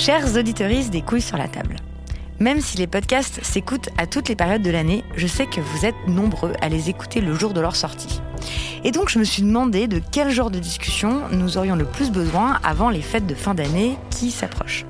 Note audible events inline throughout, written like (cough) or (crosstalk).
Chers auditeurs des couilles sur la table, même si les podcasts s'écoutent à toutes les périodes de l'année, je sais que vous êtes nombreux à les écouter le jour de leur sortie. Et donc je me suis demandé de quel genre de discussion nous aurions le plus besoin avant les fêtes de fin d'année qui s'approchent.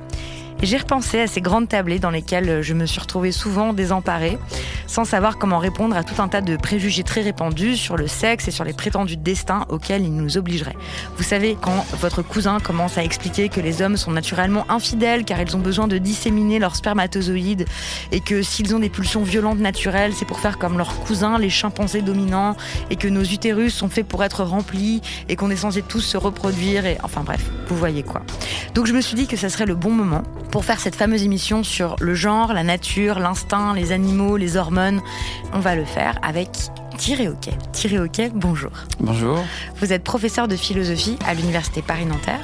J'ai repensé à ces grandes tablées dans lesquelles je me suis retrouvée souvent désemparée, sans savoir comment répondre à tout un tas de préjugés très répandus sur le sexe et sur les prétendus destins auxquels ils nous obligeraient. Vous savez, quand votre cousin commence à expliquer que les hommes sont naturellement infidèles car ils ont besoin de disséminer leurs spermatozoïdes et que s'ils ont des pulsions violentes naturelles, c'est pour faire comme leurs cousins, les chimpanzés dominants, et que nos utérus sont faits pour être remplis et qu'on est censé tous se reproduire et enfin bref, vous voyez quoi. Donc je me suis dit que ça serait le bon moment pour faire cette fameuse émission sur le genre, la nature, l'instinct, les animaux, les hormones. On va le faire avec Thierry Hockey. Thierry Hockey, bonjour. Bonjour. Vous êtes professeur de philosophie à l'Université Paris-Nanterre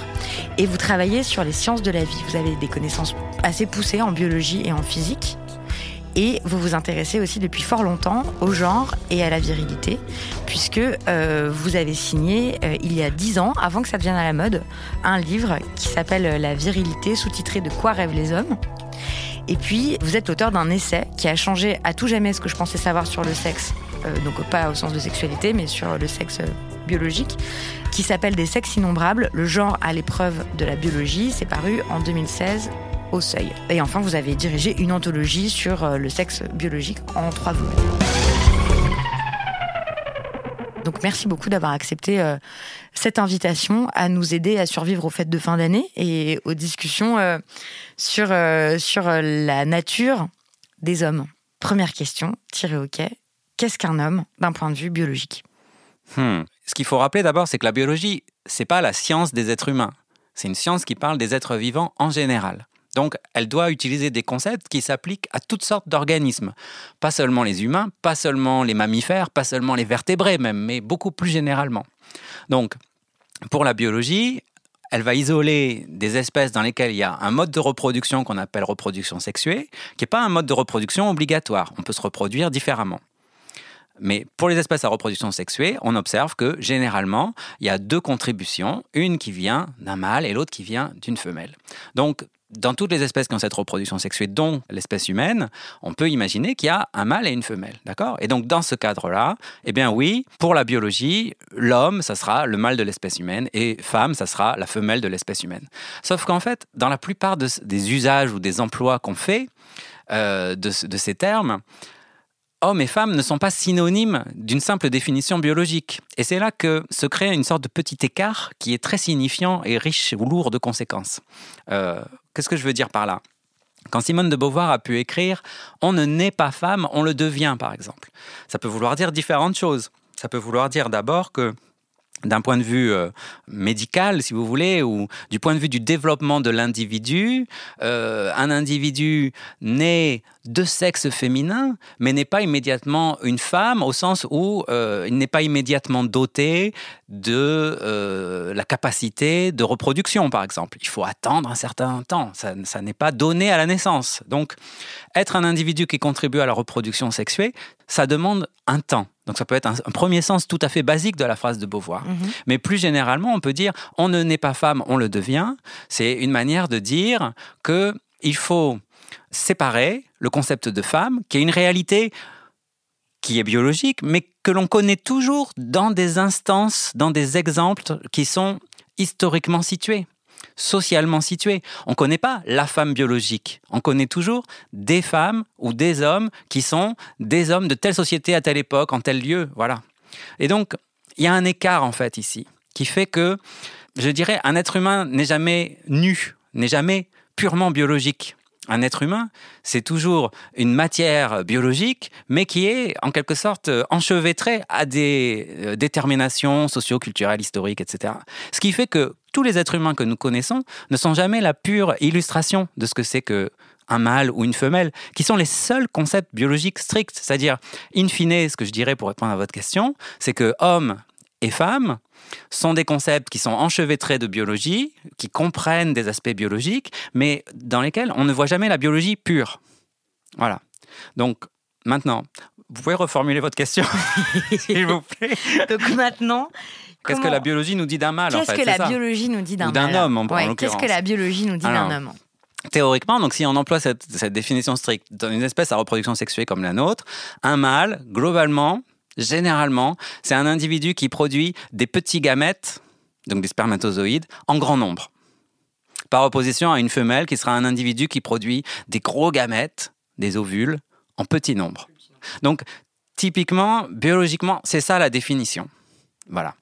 et vous travaillez sur les sciences de la vie. Vous avez des connaissances assez poussées en biologie et en physique. Et vous vous intéressez aussi depuis fort longtemps au genre et à la virilité, puisque euh, vous avez signé euh, il y a dix ans, avant que ça devienne à la mode, un livre qui s'appelle La virilité, sous-titré De quoi rêvent les hommes. Et puis, vous êtes l'auteur d'un essai qui a changé à tout jamais ce que je pensais savoir sur le sexe, euh, donc pas au sens de sexualité, mais sur le sexe biologique, qui s'appelle Des sexes innombrables, le genre à l'épreuve de la biologie. C'est paru en 2016 au seuil. Et enfin, vous avez dirigé une anthologie sur euh, le sexe biologique en trois volumes. Donc merci beaucoup d'avoir accepté euh, cette invitation à nous aider à survivre aux fêtes de fin d'année et aux discussions euh, sur, sur la nature des hommes. Première question, tirée au. Qu'est-ce qu'un homme d'un point de vue biologique? Hmm. Ce qu'il faut rappeler d'abord, c'est que la biologie, c'est pas la science des êtres humains. C'est une science qui parle des êtres vivants en général. Donc, elle doit utiliser des concepts qui s'appliquent à toutes sortes d'organismes. Pas seulement les humains, pas seulement les mammifères, pas seulement les vertébrés même, mais beaucoup plus généralement. Donc, pour la biologie, elle va isoler des espèces dans lesquelles il y a un mode de reproduction qu'on appelle reproduction sexuée, qui n'est pas un mode de reproduction obligatoire. On peut se reproduire différemment. Mais pour les espèces à reproduction sexuée, on observe que généralement, il y a deux contributions, une qui vient d'un mâle et l'autre qui vient d'une femelle. Donc, dans toutes les espèces qui ont cette reproduction sexuée, dont l'espèce humaine, on peut imaginer qu'il y a un mâle et une femelle, d'accord? Et donc dans ce cadre-là, eh bien oui, pour la biologie, l'homme, ça sera le mâle de l'espèce humaine et femme, ça sera la femelle de l'espèce humaine. Sauf qu'en fait, dans la plupart de- des usages ou des emplois qu'on fait euh, de ces termes, hommes et femmes ne sont pas synonymes d'une simple définition biologique. Et c'est là que se crée une sorte de petit écart qui est très signifiant et riche ou lourd de conséquences. Euh, Qu'est-ce que je veux dire par là? Quand Simone de Beauvoir a pu écrire On ne naît pas femme, on le devient, par exemple. Ça peut vouloir dire différentes choses. Ça peut vouloir dire d'abord que d'un point de vue euh, médical, si vous voulez, ou du point de vue du développement de l'individu, euh, un individu né de sexe féminin, mais n'est pas immédiatement une femme au sens où euh, il n'est pas immédiatement doté de la capacité de reproduction, par exemple. Il faut attendre un certain temps, ça, ça n'est pas donné à la naissance. Donc, être un individu qui contribue à la reproduction sexuée, ça demande un temps. Donc ça peut être un, premier sens tout à fait basique de la phrase de Beauvoir. Mhm. Mais plus généralement, on peut dire on ne naît pas femme, on le devient. C'est une manière de dire que il faut séparer le concept de femme, qui est une réalité qui est biologique, mais que l'on connaît toujours dans des instances, dans des exemples qui sont historiquement situés socialement situé. On ne connaît pas la femme biologique. On connaît toujours des femmes ou des hommes qui sont des hommes de telle société à telle époque, en tel lieu. Voilà. Et donc, il y a un écart en fait ici qui fait que, je dirais, un être humain n'est jamais nu, n'est jamais purement biologique. Un être humain, c'est toujours une matière biologique, mais qui est en quelque sorte enchevêtrée à des euh, déterminations socio-culturelles, historiques, etc. Ce qui fait que tous les êtres humains que nous connaissons ne sont jamais la pure illustration de ce que c'est que un mâle ou une femelle, qui sont les seuls concepts biologiques stricts. C'est-à-dire, in fine, ce que je dirais pour répondre à votre question, c'est que homme et femme sont des concepts qui sont enchevêtrés de biologie, qui comprennent des aspects biologiques, mais dans lesquels on ne voit jamais la biologie pure. Voilà. Donc, maintenant, vous pouvez reformuler votre question, (laughs) s'il vous plaît. Donc maintenant, Qu'est-ce que la biologie nous dit d'un mâle Qu'est-ce que la biologie nous dit d'un d'un homme, en, Qu'est-ce que la biologie nous dit d'un homme Théoriquement, donc si on emploie cette, cette, définition stricte dans une espèce à reproduction sexuée comme la nôtre, un mâle, globalement, généralement, c'est un individu qui produit des petits gamètes, donc des spermatozoïdes, en grand nombre. Par opposition à une femelle qui sera un individu qui produit des gros gamètes, des ovules, en petit nombre. Donc, typiquement, biologiquement, c'est ça la définition. Voilà.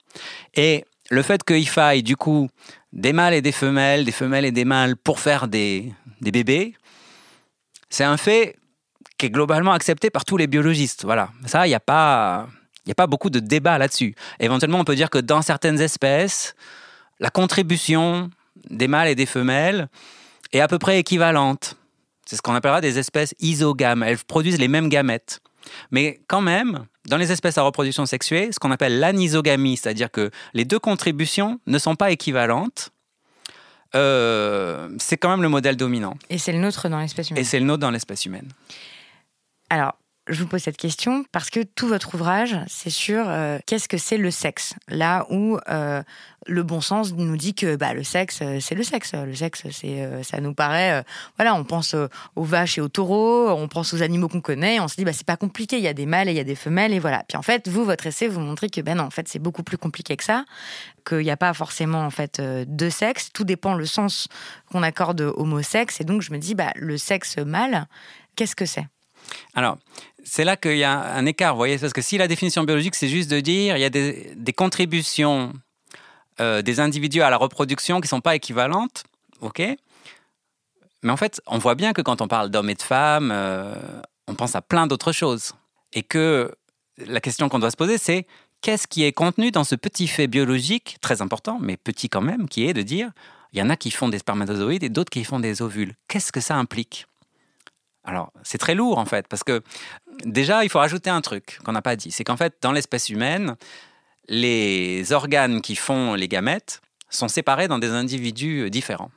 Et le fait qu'il faille du coup des mâles et des femelles, des femelles et des mâles pour faire des, bébés, c'est un fait qui est globalement accepté par tous les biologistes. Voilà. Ça, il n'y a pas... Il a pas beaucoup de débat là-dessus. Éventuellement, on peut dire que dans certaines espèces, la contribution des mâles et des femelles est à peu près équivalente. C'est ce qu'on appellera des espèces isogames. Elles produisent les mêmes gamètes. Mais quand même, dans les espèces à reproduction sexuée, ce qu'on appelle l'anisogamie, c'est-à-dire que les deux contributions ne sont pas équivalentes, euh, c'est quand même le modèle dominant. Et c'est le nôtre dans l'espèce humaine. Et c'est le nôtre dans l'espèce humaine. Alors, je vous pose cette question parce que tout votre ouvrage, c'est sur euh, qu'est-ce que c'est le sexe? Là où euh, le bon sens nous dit que bah, le sexe, euh, c'est le sexe. Le sexe, c'est, ça nous paraît. voilà, on pense aux vaches et aux taureaux, on pense aux animaux qu'on connaît, on se dit bah c'est pas compliqué. Il y a des mâles et il y a des femelles et voilà. Puis en fait, vous, votre essai, vous montrez que ben en fait, c'est beaucoup plus compliqué que ça, qu'il n'y a pas forcément en fait de sexe. Tout dépend le sens qu'on accorde au mot sexe. Et donc je me dis bah le sexe mâle, qu'est-ce que c'est? Alors, c'est là qu'il y a un écart, vous voyez, parce que si la définition biologique, c'est juste de dire il y a des, contributions euh, des individus à la reproduction qui ne sont pas équivalentes, ok? Mais en fait, on voit bien que quand on parle d'hommes et de femmes, euh, on pense à plein d'autres choses. Et que la question qu'on doit se poser, c'est qu'est-ce qui est contenu dans ce petit fait biologique, très important, mais petit quand même, qui est de dire il y en a qui font des spermatozoïdes et d'autres qui font des ovules. Qu'est-ce que ça implique? Alors, c'est très lourd en fait, parce que déjà, il faut rajouter un truc qu'on n'a pas dit. C'est qu'en fait, dans l'espèce humaine, les organes qui font les gamètes sont séparés dans des individus différents.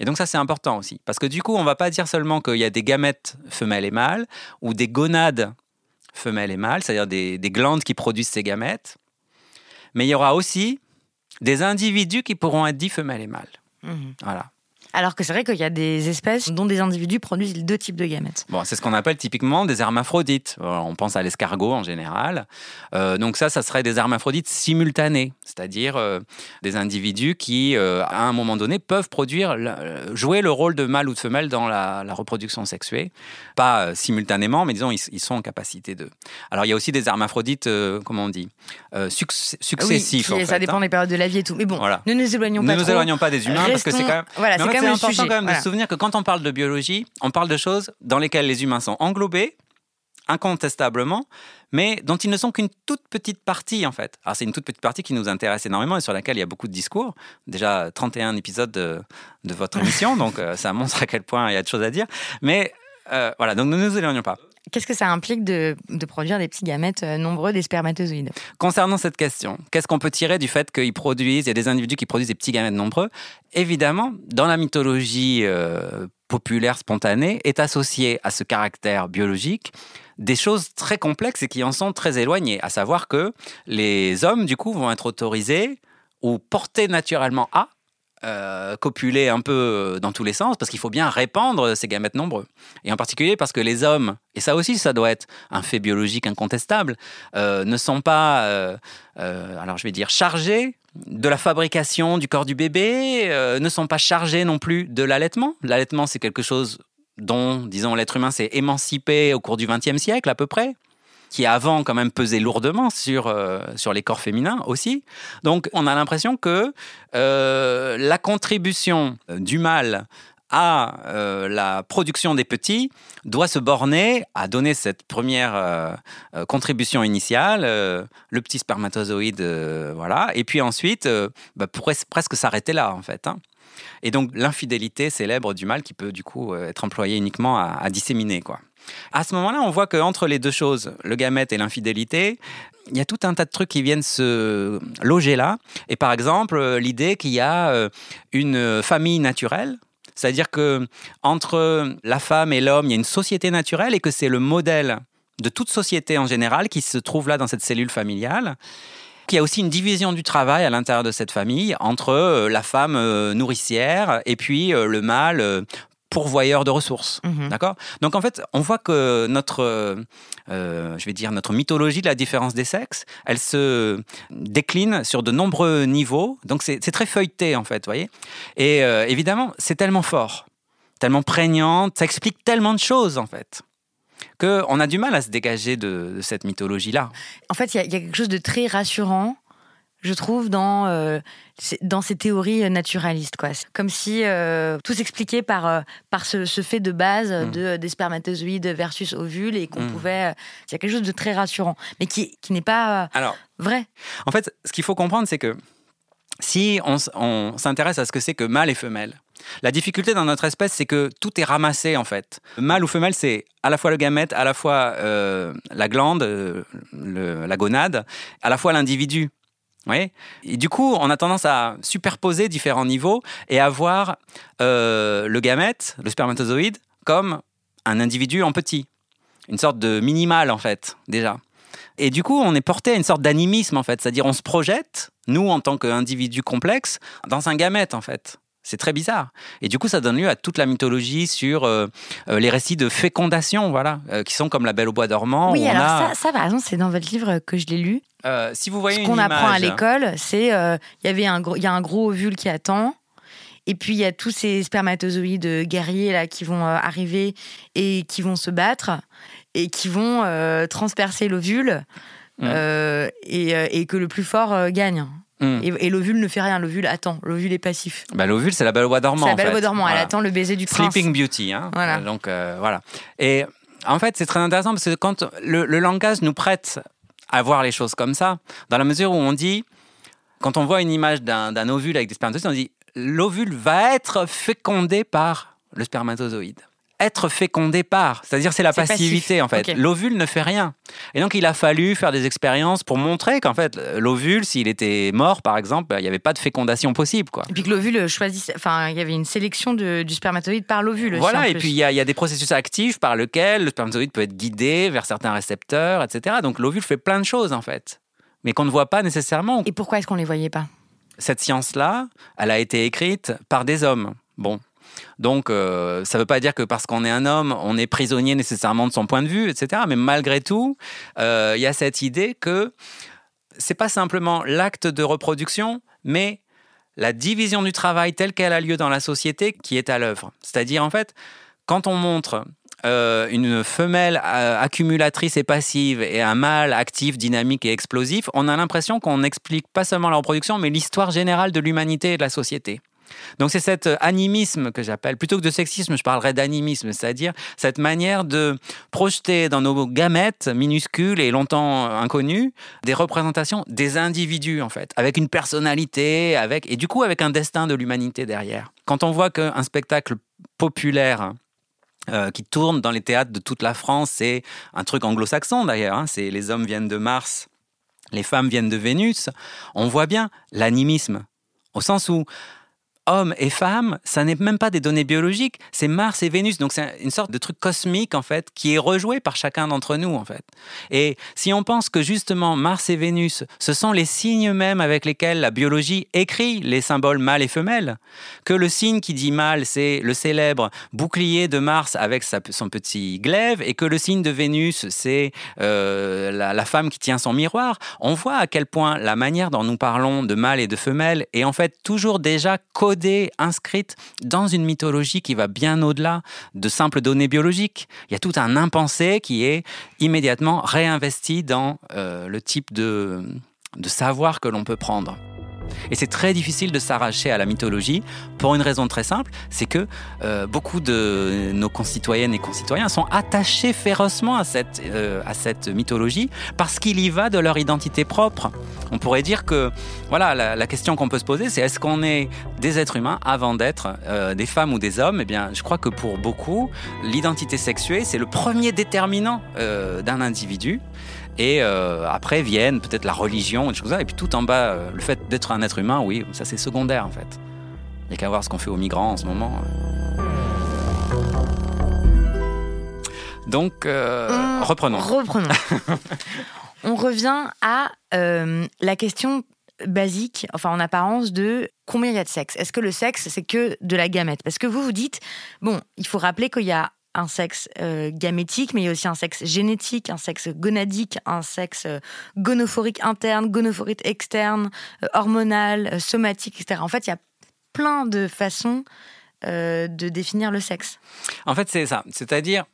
Et donc ça, c'est important aussi, parce que du coup, on ne va pas dire seulement qu'il y a des gamètes femelles et mâles, ou des gonades femelles et mâles, c'est-à-dire des, des glandes qui produisent ces gamètes, mais il y aura aussi des individus qui pourront être dits femelles et mâles. Mmh. Voilà. Alors que c'est vrai qu'il y a des espèces dont des individus produisent deux types de gamètes. Bon, c'est ce qu'on appelle typiquement des hermaphrodites. on pense à l'escargot en général. Euh, donc ça, ça serait des hermaphrodites simultanés, c'est-à-dire euh, des individus qui, euh, à un moment donné, peuvent produire, jouer le rôle de mâle ou de femelle dans la, reproduction sexuée. Pas simultanément, mais disons, ils, sont en capacité de. Alors il y a aussi des hermaphrodites, comment on dit, successifs. Oui, ça dépend hein. des périodes de la vie et tout. Mais bon, ne nous éloignons pas Ne nous éloignons pas des humains parce que c'est quand même. Voilà, c'est c'est important quand même de se souvenir que quand on parle de biologie, on parle de choses dans lesquelles les humains sont englobés incontestablement, mais dont ils ne sont qu'une toute petite partie en fait. Alors c'est une toute petite partie qui nous intéresse énormément et sur laquelle il y a beaucoup de discours. Déjà 31 épisodes de, de votre émission, donc euh, ça montre à quel point il y a de choses à dire. Mais euh, voilà, donc ne nous éloignons pas. Qu'est-ce que ça implique de, produire des petits gamètes euh, nombreux, des spermatozoïdes? Concernant cette question, qu'est-ce qu'on peut tirer du fait qu'ils produisent, il y a des individus qui produisent des petits gamètes nombreux? Évidemment, dans la mythologie euh, populaire spontanée, est associé à ce caractère biologique des choses très complexes et qui en sont très éloignées, à savoir que les hommes, du coup, vont être autorisés ou portés naturellement à euh, copuler un peu euh, dans tous les sens, parce qu'il faut bien répandre ces gamètes nombreux. Et en particulier parce que les hommes, et ça aussi, ça doit être un fait biologique incontestable, euh, ne sont pas, alors je vais dire, chargés de la fabrication du corps du bébé, ne sont pas chargés non plus de l'allaitement. L'allaitement, c'est quelque chose dont, disons, l'être humain s'est émancipé au cours du XXe siècle à peu près qui avant quand même pesait lourdement sur, euh, sur les corps féminins aussi. Donc on a l'impression que euh, la contribution du mâle à euh, la production des petits doit se borner à donner cette première contribution initiale, le petit spermatozoïde, voilà, et puis ensuite bah, presque s'arrêter là en fait. Hein. Et donc l'infidélité célèbre du mâle qui peut du coup être employée uniquement à, disséminer quoi. À ce moment-là, on voit qu'entre les deux choses, le gamète et l'infidélité, il y a tout un tas de trucs qui viennent se loger là. Et par exemple, l'idée qu'il y a euh, une famille naturelle, c'est-à-dire que entre la femme et l'homme, il y a une société naturelle et que c'est le modèle de toute société en général qui se trouve là dans cette cellule familiale. Il y a aussi une division du travail à l'intérieur de cette famille entre euh, la femme euh, nourricière et puis le mâle pourvoyeur de ressources. Mhm. D'accord? Donc en fait, on voit que notre, euh, je vais dire, notre mythologie de la différence des sexes, elle se décline sur de nombreux niveaux. Donc c'est très feuilleté en fait, voyez? Et euh, évidemment, c'est tellement fort, tellement prégnant, ça explique tellement de choses en fait qu'on a du mal à se dégager de, cette mythologie-là. En fait, il y, y, a quelque chose de très rassurant je trouve, dans, euh, dans ces théories naturalistes. Quoi. Comme si euh, tout s'expliquait par, euh, par ce, fait de base mm. de, des spermatozoïdes versus ovules et qu'on mm. pouvait. Il y a quelque chose de très rassurant, mais qui, qui n'est pas Alors, vrai. En fait, ce qu'il faut comprendre, c'est que si on, on s'intéresse à ce que c'est que mâle et femelle, la difficulté dans notre espèce, c'est que tout est ramassé en fait. Mâle ou femelle, c'est à la fois le gamète, à la fois la glande, la gonade, à la fois l'individu. Oui. Et du coup, on a tendance à superposer différents niveaux et à voir euh, le gamète, le spermatozoïde, comme un individu en petit. Une sorte de minimal, en fait, déjà. Et du coup, on est porté à une sorte d'animisme, en fait. C'est-à-dire, on se projette, nous, en tant qu'individu complexe, dans un gamète, en fait. C'est très bizarre. Et du coup, ça donne lieu à toute la mythologie sur euh, euh, les récits de fécondation, voilà, euh, qui sont comme La Belle au Bois dormant. Oui, alors ça, ça, par exemple, c'est dans votre livre que je l'ai lu. si vous voyez Ce qu'on apprend à l'école, c'est il y avait un il y a un gros ovule qui attend. Et puis il y a tous ces spermatozoïdes guerriers là qui vont arriver et qui vont se battre et qui vont transpercer l'ovule mmh. et, et, que le plus fort gagne. Et, l'ovule ne fait rien, l'ovule attend, l'ovule est passif. Bah, l'ovule, c'est la belle voix dormant. C'est la belle voix dormant, elle attend le baiser du prince. Sleeping Beauty. Hein. Voilà. Donc euh, voilà. Et en fait, c'est très intéressant parce que quand le, langage nous prête à voir les choses comme ça, dans la mesure où on dit, quand on voit une image d'un ovule avec des spermatozoïdes, on dit l'ovule va être fécondé par le spermatozoïde être fécondé par. C'est-à-dire, c'est la passivité, en fait. L'ovule ne fait rien. Et donc, il a fallu faire des expériences pour montrer qu'en fait, l'ovule, s'il était mort, par exemple, il n'y avait pas de fécondation possible. Quoi. Et puis que l'ovule choisissait. Enfin, il y avait une sélection du spermatozoïde par l'ovule. Voilà, et puis il y, a, des processus actifs par lesquels le spermatozoïde peut être guidé vers certains récepteurs, etc. Donc, l'ovule fait plein de choses, en fait. Mais qu'on ne voit pas nécessairement. Et pourquoi est-ce qu'on ne les voyait pas? Cette science-là, elle a été écrite par des hommes. Bon, donc, euh, ça ne veut pas dire que parce qu'on est un homme, on est prisonnier nécessairement de son point de vue, etc. Mais malgré tout, euh, il y a cette idée que c'est pas simplement l'acte de reproduction, mais la division du travail telle qu'elle a lieu dans la société qui est à l'œuvre. C'est-à-dire, en fait, quand on montre euh, une femelle accumulatrice et passive et un mâle actif, dynamique et explosif, on a l'impression qu'on n'explique pas seulement la reproduction, mais l'histoire générale de l'humanité et de la société. Donc c'est cet euh, animisme que j'appelle, plutôt que de sexisme, je parlerais d'animisme, c'est-à-dire cette manière de projeter dans nos gamètes minuscules et longtemps inconnues des représentations des individus en fait, avec une personnalité, avec et du coup avec un destin de l'humanité derrière. Quand on voit qu'un spectacle populaire euh, qui tourne dans les théâtres de toute la France, c'est un truc anglo-saxon d'ailleurs, hein, c'est les hommes viennent de Mars, les femmes viennent de Vénus, on voit bien l'animisme, au sens où hommes et femmes, ça n'est même pas des données biologiques, c'est Mars et Vénus. Donc c'est une sorte de truc cosmique en fait qui est rejoué par chacun d'entre nous en fait. Et si on pense que justement Mars et Vénus, ce sont les signes mêmes avec lesquels la biologie écrit les symboles mâle et femelle, que le signe qui dit mâle c'est le célèbre bouclier de Mars avec son petit glaive et que le signe de Vénus c'est euh, la, femme qui tient son miroir, on voit à quel point la manière dont nous parlons de mâle et de femelle est en fait toujours déjà inscrite dans une mythologie qui va bien au-delà de simples données biologiques. Il y a tout un impensé qui est immédiatement réinvesti dans euh, le type de, de savoir que l'on peut prendre. Et c'est très difficile de s'arracher à la mythologie pour une raison très simple, c'est que euh, beaucoup de nos concitoyennes et concitoyens sont attachés férocement à cette, euh, à cette mythologie parce qu'il y va de leur identité propre. On pourrait dire que voilà, la, question qu'on peut se poser, c'est est-ce qu'on est des êtres humains avant d'être euh, des femmes ou des hommes? Eh bien, je crois que pour beaucoup, l'identité sexuée, c'est le premier déterminant d'un individu. Et euh, après viennent peut-être la religion, et, ça, et puis tout en bas, euh, le fait d'être un être humain, oui, ça c'est secondaire en fait. Il n'y a qu'à voir ce qu'on fait aux migrants en ce moment. Donc, euh, reprenons. Reprenons. (laughs) On revient à la question basique, enfin en apparence, de combien il y a de sexe. Est-ce que le sexe, c'est que de la gamète? Parce que vous vous dites, bon, il faut rappeler qu'il y a un sexe euh, gamétique, mais il y a aussi un sexe génétique, un sexe gonadique, un sexe euh, gonophorique interne, gonophorique externe, euh, hormonal, somatique, etc. En fait, il y a plein de façons de définir le sexe. En fait, c'est ça. C'est-à-dire,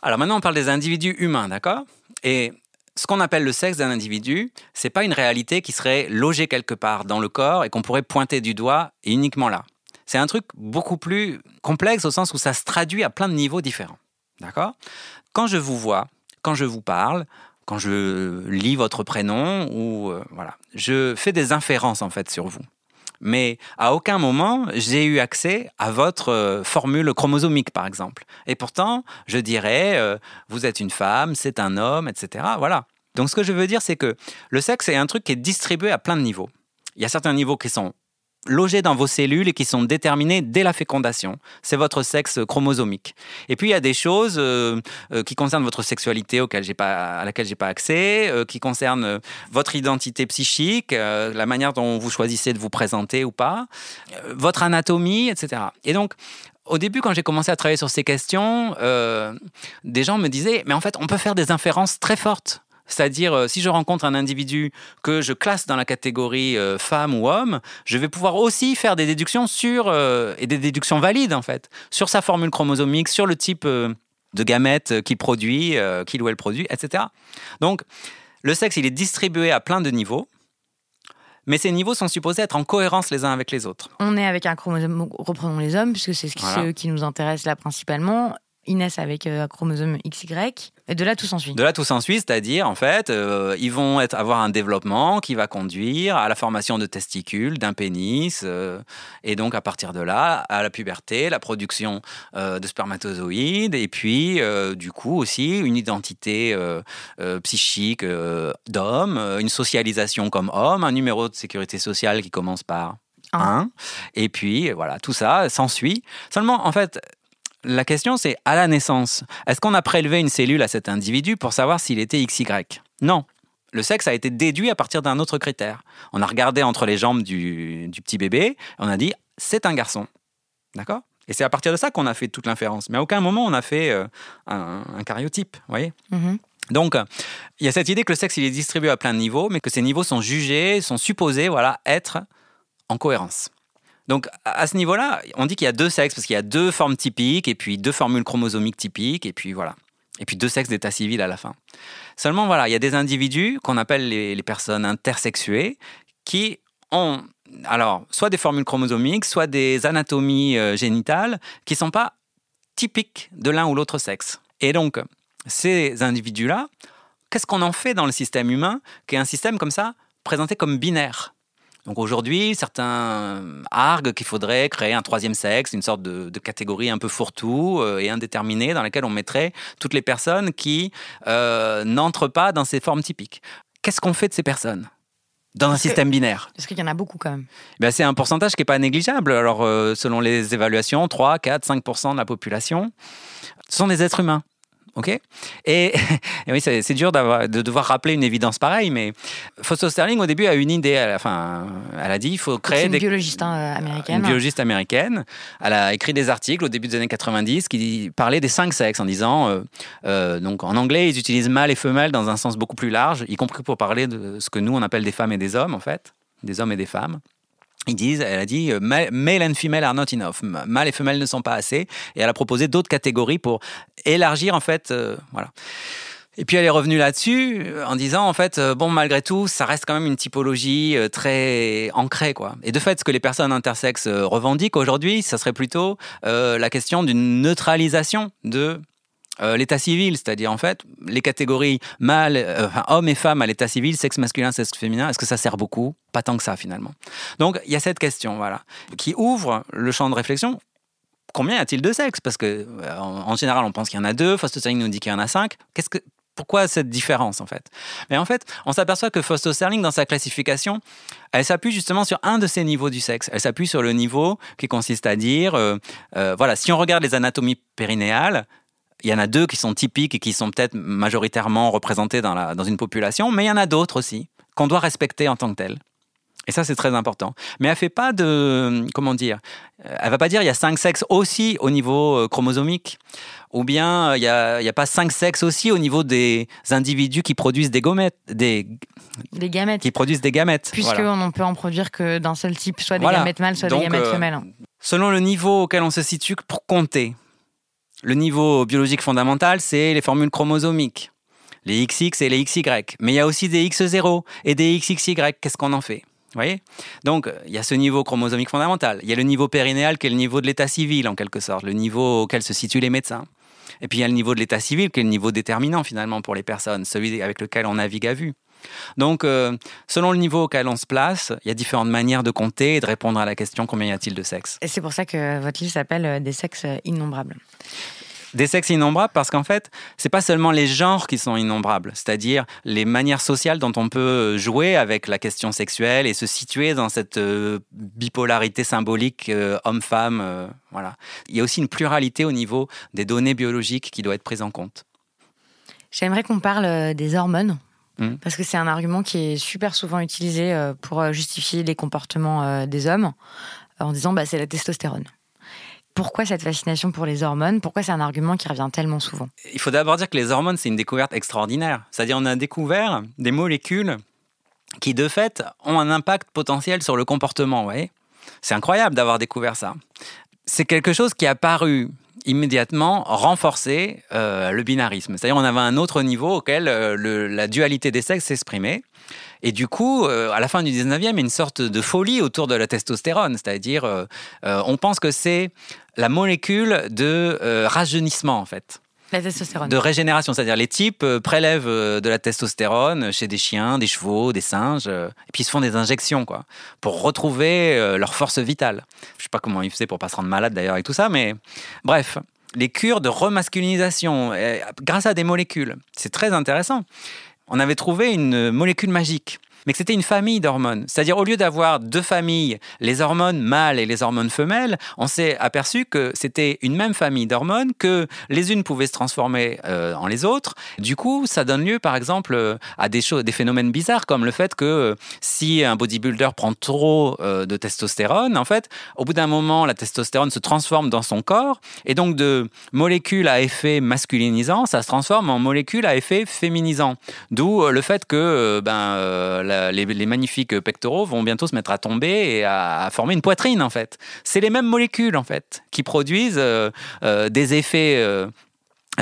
alors maintenant, on parle des individus humains, d'accord? Et ce qu'on appelle le sexe d'un individu, c'est pas une réalité qui serait logée quelque part dans le corps et qu'on pourrait pointer du doigt uniquement là. C'est un truc beaucoup plus complexe au sens où ça se traduit à plein de niveaux différents. D'accord? Quand je vous vois, quand je vous parle, quand je lis votre prénom ou euh, voilà, je fais des inférences en fait sur vous. Mais à aucun moment j'ai eu accès à votre euh, formule chromosomique par exemple. Et pourtant, je dirais euh, vous êtes une femme, c'est un homme, etc. Voilà. Donc ce que je veux dire, c'est que le sexe est un truc qui est distribué à plein de niveaux. Il y a certains niveaux qui sont logés dans vos cellules et qui sont déterminés dès la fécondation. C'est votre sexe chromosomique. Et puis il y a des choses euh, euh, qui concernent votre sexualité auquel j'ai pas, à laquelle j'ai pas accès, euh, qui concernent votre identité psychique, la manière dont vous choisissez de vous présenter ou pas, votre anatomie, etc. Et donc au début, quand j'ai commencé à travailler sur ces questions, des gens me disaient, mais en fait, on peut faire des inférences très fortes c'est-à-dire, euh, si je rencontre un individu que je classe dans la catégorie euh, femme ou homme, je vais pouvoir aussi faire des déductions sur, euh, et des déductions valides en fait, sur sa formule chromosomique, sur le type de gamètes qu'il produit, qu'il ou elle produit, etc. Donc, le sexe, il est distribué à plein de niveaux. Mais ces niveaux sont supposés être en cohérence les uns avec les autres. On est avec un chromosome, reprenons les hommes, puisque c'est ce qui nous intéresse là principalement. Inès avec un chromosome XY. Et de là, tout s'ensuit. De là, tout s'ensuit, c'est-à-dire, en fait, euh, ils vont être, avoir un développement qui va conduire à la formation de testicules, d'un pénis, euh, et donc à partir de là, à la puberté, la production euh, de spermatozoïdes, et puis, du coup, aussi une identité psychique d'homme, une socialisation comme homme, un numéro de sécurité sociale qui commence par 1, et puis, voilà, tout ça s'ensuit. Seulement, en fait, la question, c'est à la naissance, est-ce qu'on a prélevé une cellule à cet individu pour savoir s'il était XY Non. Le sexe a été déduit à partir d'un autre critère. On a regardé entre les jambes du, petit bébé, on a dit c'est un garçon. D'accord? Et c'est à partir de ça qu'on a fait toute l'inférence. Mais à aucun moment on a fait euh, un, un, cariotype, voyez? Mm-hmm. Donc, il y a cette idée que le sexe il est distribué à plein de niveaux, mais que ces niveaux sont jugés, sont supposés, voilà, être en cohérence. Donc à ce niveau-là, on dit qu'il y a deux sexes parce qu'il y a deux formes typiques et puis deux formules chromosomiques typiques et puis voilà. Et puis deux sexes d'état civil à la fin. Seulement voilà, il y a des individus qu'on appelle les, personnes intersexuées qui ont alors, soit des formules chromosomiques, soit des anatomies euh, génitales qui ne sont pas typiques de l'un ou l'autre sexe. Et donc, ces individus-là, qu'est-ce qu'on en fait dans le système humain, qui est un système comme ça, présenté comme binaire? Donc aujourd'hui, certains arguent qu'il faudrait créer un troisième sexe, une sorte de, catégorie un peu fourre-tout euh, et indéterminée dans laquelle on mettrait toutes les personnes qui euh, n'entrent pas dans ces formes typiques. Qu'est-ce qu'on fait de ces personnes dans un système binaire? Parce qu'il y en a beaucoup quand même. Ben, c'est un pourcentage qui n'est pas négligeable. Alors, euh, selon les évaluations, 3, 4, 5 de la population, ce sont des êtres humains. OK (laughs) et, oui, c'est dur de devoir rappeler une évidence pareille, mais Fausto Sterling, au début, a une idée. Elle, enfin, elle a dit il faut créer. Une des... biologiste hein, américaine. Une biologiste américaine. Elle a écrit des articles au début des années 90 qui parlaient des cinq sexes en disant. Euh, euh, donc, en anglais, ils utilisent mâle et femelle dans un sens beaucoup plus large, y compris pour parler de ce que nous, on appelle des femmes et des hommes, en fait. Des hommes et des femmes. Ils disent, elle a dit, euh, male and female are not enough. Mâle et femelle ne sont pas assez. Et elle a proposé d'autres catégories pour élargir, en fait, euh, voilà. Et puis elle est revenue là-dessus euh, en disant en fait bon malgré tout ça reste quand même une typologie très ancrée quoi. Et de fait ce que les personnes intersexes revendiquent aujourd'hui ça serait plutôt la question d'une neutralisation de euh, l'état civil, c'est-à-dire en fait les catégories mâles, euh, hommes et femmes à l'état civil, sexe masculin, sexe féminin, est-ce que ça sert beaucoup? Pas tant que ça finalement. Donc il y a cette question, voilà, qui ouvre le champ de réflexion. Combien y a-t-il de sexes? Parce que euh, en, général, on pense qu'il y en a deux. Fausto-Sterling nous dit qu'il y en a cinq. Qu'est-ce que pourquoi cette différence en fait? Mais en fait, on s'aperçoit que Fausto Sterling, dans sa classification, elle s'appuie justement sur un de ces niveaux du sexe. Elle s'appuie sur le niveau qui consiste à dire, voilà, si on regarde les anatomies périnéales, il y en a deux qui sont typiques et qui sont peut-être majoritairement représentés dans, la, dans une population, mais il y en a d'autres aussi qu'on doit respecter en tant que telles. Et ça, c'est très important. Mais elle fait pas de, comment dire, euh, elle va pas dire il y a cinq sexes aussi au niveau euh, chromosomique, ou bien il n'y a, a, pas cinq sexes aussi au niveau des individus qui produisent des gamètes, des, des gamètes, qui produisent des gamètes. Puisqu'on ne peut en produire que d'un seul type, soit des gamètes mâles, soit des gamètes euh, femelles. Selon le niveau auquel on se situe pour compter, le niveau biologique fondamental, c'est les formules chromosomiques, les XX et les XY. Mais il y a aussi des X0 et des XXY. Qu'est-ce qu'on en fait? Voyez? Donc, il y a ce niveau chromosomique fondamental. Il y a le niveau périnéal qui est le niveau de l'état civil, en quelque sorte, le niveau auquel se situent les médecins. Et puis, il y a le niveau de l'état civil qui est le niveau déterminant, finalement, pour les personnes, celui avec lequel on navigue à vue. Donc, euh, selon le niveau auquel on se place, il y a différentes manières de compter et de répondre à la question combien y a-t-il de sexes? Et c'est pour ça que votre livre s'appelle euh, Des sexes innombrables. Des sexes innombrables parce qu'en fait, c'est pas seulement les genres qui sont innombrables, c'est-à-dire les manières sociales dont on peut jouer avec la question sexuelle et se situer dans cette euh, bipolarité symbolique homme-femme. voilà. Il y a aussi une pluralité au niveau des données biologiques qui doit être prise en compte. J'aimerais qu'on parle des hormones Mm. Parce que c'est un argument qui est super souvent utilisé euh, pour euh, justifier les comportements euh, des hommes en disant bah, c'est la testostérone. Pourquoi cette fascination pour les hormones? Pourquoi c'est un argument qui revient tellement souvent? Il faut d'abord dire que les hormones, c'est une découverte extraordinaire. C'est-à-dire on a découvert des molécules qui, de fait, ont un impact potentiel sur le comportement. C'est incroyable d'avoir découvert ça. C'est quelque chose qui a paru immédiatement renforcer euh, le binarisme. C'est-à-dire on avait un autre niveau auquel euh, la dualité des sexes s'exprimait. Et du coup, euh, à la fin du 19e, il y a une sorte de folie autour de la testostérone. C'est-à-dire, on pense que c'est la molécule de rajeunissement, en fait. De régénération, c'est-à-dire les types prélèvent de la testostérone chez des chiens, des chevaux, des singes, et puis ils se font des injections, quoi, pour retrouver leur force vitale. Je sais pas comment ils faisaient pour pas se rendre malade d'ailleurs avec tout ça, mais bref, les cures de remasculinisation grâce à des molécules, c'est très intéressant. On avait trouvé une molécule magique mais que c'était une famille d'hormones. C'est-à-dire, au lieu d'avoir deux familles, les hormones mâles et les hormones femelles, on s'est aperçu que c'était une même famille d'hormones, que les unes pouvaient se transformer euh, en les autres. Du coup, ça donne lieu, par exemple, euh, à des, choses, des phénomènes bizarres, comme le fait que euh, si un bodybuilder prend trop de testostérone, en fait, au bout d'un moment, la testostérone se transforme dans son corps, et donc de molécules à effet masculinisant, ça se transforme en molécules à effet féminisant. D'où le fait que ben, la les, magnifiques pectoraux vont bientôt se mettre à tomber et à, former une poitrine en fait. C'est les mêmes molécules en fait qui produisent euh, euh, des effets euh,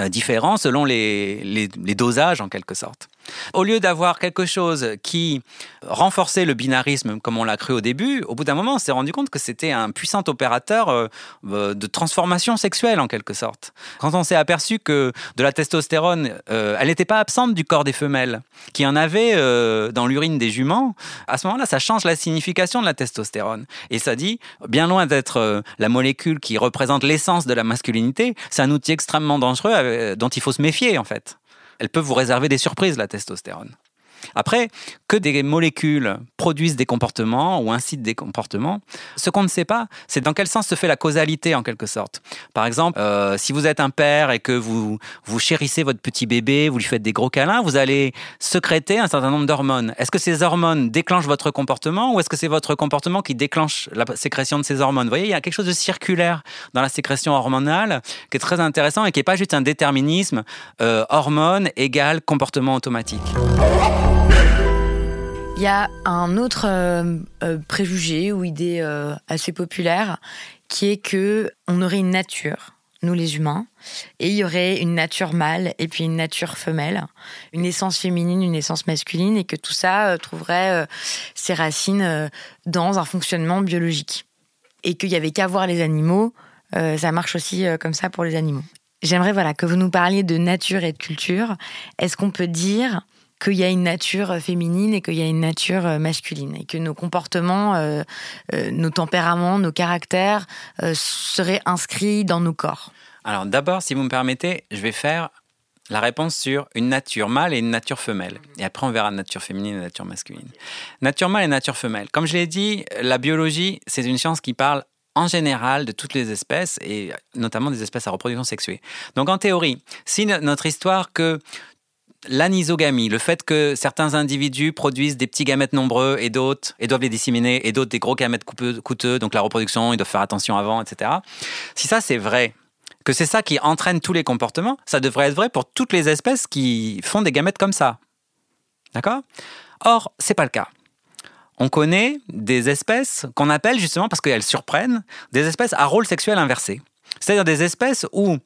différents selon les, dosages en quelque sorte. Au lieu d'avoir quelque chose qui renforçait le binarisme comme on l'a cru au début, au bout d'un moment, on s'est rendu compte que c'était un puissant opérateur euh, euh, de transformation sexuelle en quelque sorte. Quand on s'est aperçu que de la testostérone, euh, elle n'était pas absente du corps des femelles, qu'il y en avait dans l'urine des juments, à ce moment-là, ça change la signification de la testostérone. Et ça dit, bien loin d'être la molécule qui représente l'essence de la masculinité, c'est un outil extrêmement dangereux dont il faut se méfier en fait elle peut vous réserver des surprises, la testostérone. Après, que des molécules produisent des comportements ou incitent des comportements, ce qu'on ne sait pas, c'est dans quel sens se fait la causalité en quelque sorte. Par exemple, euh, si vous êtes un père et que vous, vous chérissez votre petit bébé, vous lui faites des gros câlins, vous allez sécréter un certain nombre d'hormones. Est-ce que ces hormones déclenchent votre comportement ou est-ce que c'est votre comportement qui déclenche la sécrétion de ces hormones? Vous voyez, il y a quelque chose de circulaire dans la sécrétion hormonale qui est très intéressant et qui n'est pas juste un déterminisme euh, hormone égale comportement automatique. Il y a un autre euh, euh, préjugé ou idée euh, assez populaire qui est que on aurait une nature, nous les humains, et il y aurait une nature mâle et puis une nature femelle, une essence féminine, une essence masculine, et que tout ça trouverait ses racines dans un fonctionnement biologique. Et qu'il y avait qu'à voir les animaux, ça marche aussi comme ça pour les animaux. J'aimerais voilà que vous nous parliez de nature et de culture. Est-ce qu'on peut dire qu'il y a une nature féminine et qu'il y a une nature euh, masculine et que nos comportements, euh, euh, nos tempéraments, nos caractères seraient inscrits dans nos corps. Alors d'abord, si vous me permettez, je vais faire la réponse sur une nature mâle et une nature femelle. Et après, on verra nature féminine et nature masculine. Nature mâle et nature femelle. Comme je l'ai dit, la biologie, c'est une science qui parle en général de toutes les espèces et notamment des espèces à reproduction sexuée. Donc en théorie, si notre histoire que l'anisogamie, le fait que certains individus produisent des petits gamètes nombreux et d'autres, et doivent les disséminer, et d'autres des gros gamètes coûteux, donc la reproduction, ils doivent faire attention avant, etc. Si ça c'est vrai, que c'est ça qui entraîne tous les comportements, ça devrait être vrai pour toutes les espèces qui font des gamètes comme ça. D'accord? Or, c'est pas le cas. On connaît des espèces qu'on appelle justement parce qu'elles surprennent des espèces à rôle sexuel inversé. C'est-à-dire des espèces où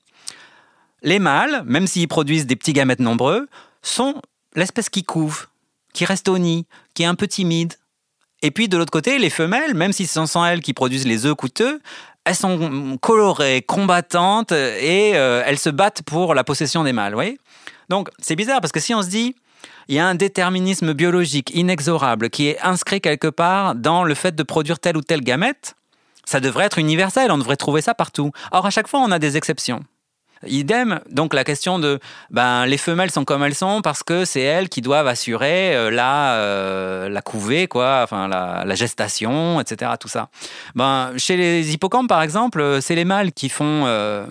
les mâles, même s'ils produisent des petits gamètes nombreux, sont l'espèce qui couve, qui reste au nid, qui est un peu timide. Et puis de l'autre côté, les femelles, même si ce sont elles qui produisent les œufs coûteux, elles sont colorées, combattantes et euh, elles se battent pour la possession des mâles. Voyez? Donc c'est bizarre parce que si on se dit il y a un déterminisme biologique inexorable qui est inscrit quelque part dans le fait de produire telle ou telle gamète, ça devrait être universel, on devrait trouver ça partout. Or à chaque fois, on a des exceptions. Idem, donc la question de ben, les femelles sont comme elles sont parce que c'est elles qui doivent assurer euh, la, euh, la couvée, quoi, enfin, la, gestation, etc. Tout ça. Ben, chez les hippocampes, par exemple, c'est les mâles qui font euh,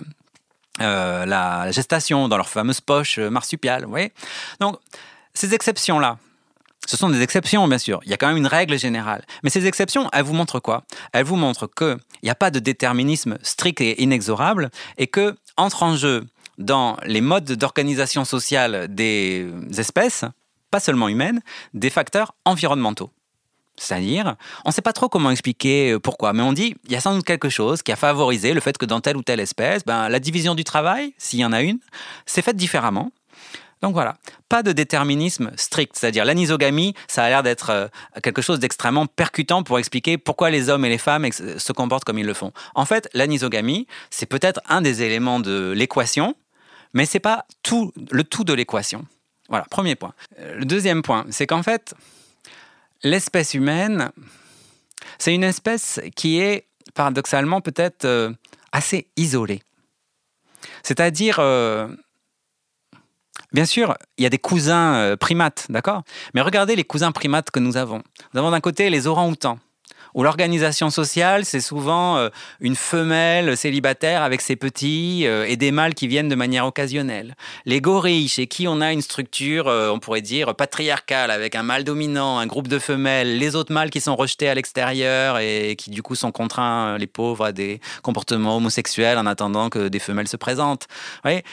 la gestation dans leur fameuse poche marsupiale. Vous Donc, ces exceptions-là, ce sont des exceptions, bien sûr. Il y a quand même une règle générale. Mais ces exceptions, elles vous montrent quoi? Elles vous montrent qu'il n'y a pas de déterminisme strict et inexorable et que entre en jeu dans les modes d'organisation sociale des espèces, pas seulement humaines, des facteurs environnementaux. C'est-à-dire, on ne sait pas trop comment expliquer euh, pourquoi, mais on dit il y a sans doute quelque chose qui a favorisé le fait que dans telle ou telle espèce, ben, la division du travail, s'il y en a une, s'est faite différemment. Donc voilà, pas de déterminisme strict, c'est-à-dire l'anisogamie, ça a l'air d'être euh, quelque chose d'extrêmement percutant pour expliquer pourquoi les hommes et les femmes se comportent comme ils le font. En fait, l'anisogamie, c'est peut-être un des éléments de l'équation, mais c'est pas tout le tout de l'équation. Voilà, premier point. Euh, le deuxième point, c'est qu'en fait, l'espèce humaine, c'est une espèce qui est paradoxalement peut-être euh, assez isolée. C'est-à-dire, Bien sûr, il y a des cousins euh, primates, d'accord? Mais regardez les cousins primates que nous avons. Nous avons d'un côté les orang-outans, où l'organisation sociale, c'est souvent euh, une femelle célibataire avec ses petits euh, et des mâles qui viennent de manière occasionnelle. Les gorilles, chez qui on a une structure, on pourrait dire, patriarcale, avec un mâle dominant, un groupe de femelles, les autres mâles qui sont rejetés à l'extérieur et qui du coup sont contraints, les pauvres, à des comportements homosexuels en attendant que des femelles se présentent. Vous voyez?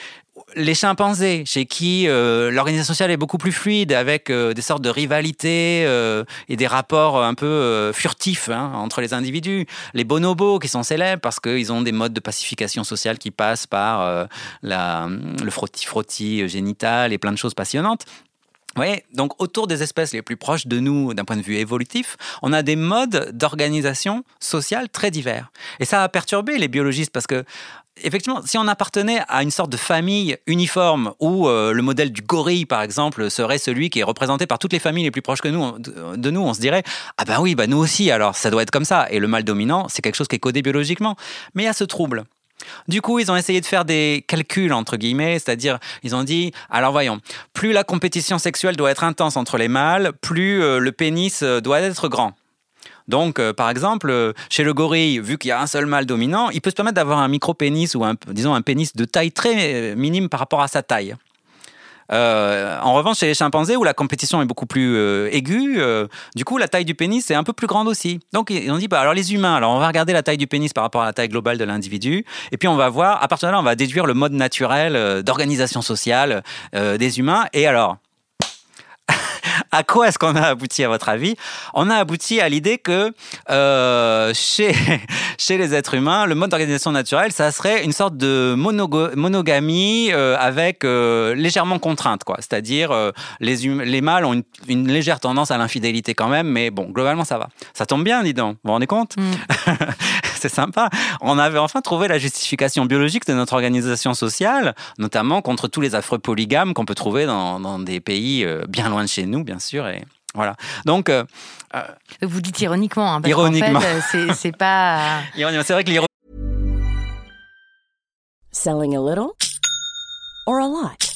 Les chimpanzés, chez qui euh, l'organisation sociale est beaucoup plus fluide, avec euh, des sortes de rivalités euh, et des rapports un peu furtifs hein, entre les individus. Les bonobos, qui sont célèbres parce qu'ils ont des modes de pacification sociale qui passent par la, le frotti-frotti génital et plein de choses passionnantes. Voyez, donc autour des espèces les plus proches de nous d'un point de vue évolutif, on a des modes d'organisation sociale très divers. Et ça a perturbé les biologistes parce que effectivement, si on appartenait à une sorte de famille uniforme où euh, le modèle du gorille, par exemple, serait celui qui est représenté par toutes les familles les plus proches que nous, de nous, on se dirait ah ben oui, bah nous aussi, alors ça doit être comme ça. Et le mâle dominant, c'est quelque chose qui est codé biologiquement. Mais il y a ce trouble. Du coup, ils ont essayé de faire des calculs, entre guillemets, c'est-à-dire, ils ont dit, alors voyons, plus la compétition sexuelle doit être intense entre les mâles, plus euh, le pénis euh, doit être grand. Donc, euh, par exemple, chez le gorille, vu qu'il y a un seul mâle dominant, il peut se permettre d'avoir un micro-pénis ou un, disons un pénis de taille très minime par rapport à sa taille. Euh, en revanche, chez les chimpanzés, où la compétition est beaucoup plus euh, aiguë, euh, du coup, la taille du pénis est un peu plus grande aussi. Donc, ils ont dit, bah, alors les humains, alors on va regarder la taille du pénis par rapport à la taille globale de l'individu, et puis on va voir, à partir de là, on va déduire le mode naturel d'organisation sociale des humains. Et alors, à quoi est-ce qu'on a abouti à votre avis? On a abouti à l'idée que euh, chez, (laughs) chez les êtres humains, le mode d'organisation naturelle, ça serait une sorte de monogamie euh, avec euh, légèrement contrainte, quoi. C'est-à-dire les, les mâles ont une, légère tendance à l'infidélité quand même, mais bon, globalement ça va. Ça tombe bien, dis donc. Vous vous rendez compte? Mm. (laughs) C'est sympa. On avait enfin trouvé la justification biologique de notre organisation sociale, notamment contre tous les affreux polygames qu'on peut trouver dans, dans des pays bien loin de chez nous, bien sûr. Et voilà. Donc. Euh, euh, Vous dites ironiquement. Hein, parce ironiquement. fait, c'est pas. (laughs) c'est vrai que l'ironie. Selling a little or a lot?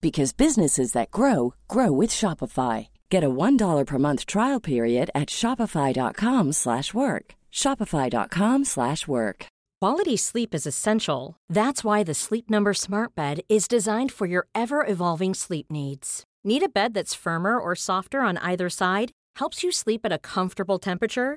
because businesses that grow grow with Shopify. Get a $1 per month trial period at shopify.com/work. shopify.com/work. Quality sleep is essential. That's why the Sleep Number Smart Bed is designed for your ever-evolving sleep needs. Need a bed that's firmer or softer on either side? Helps you sleep at a comfortable temperature?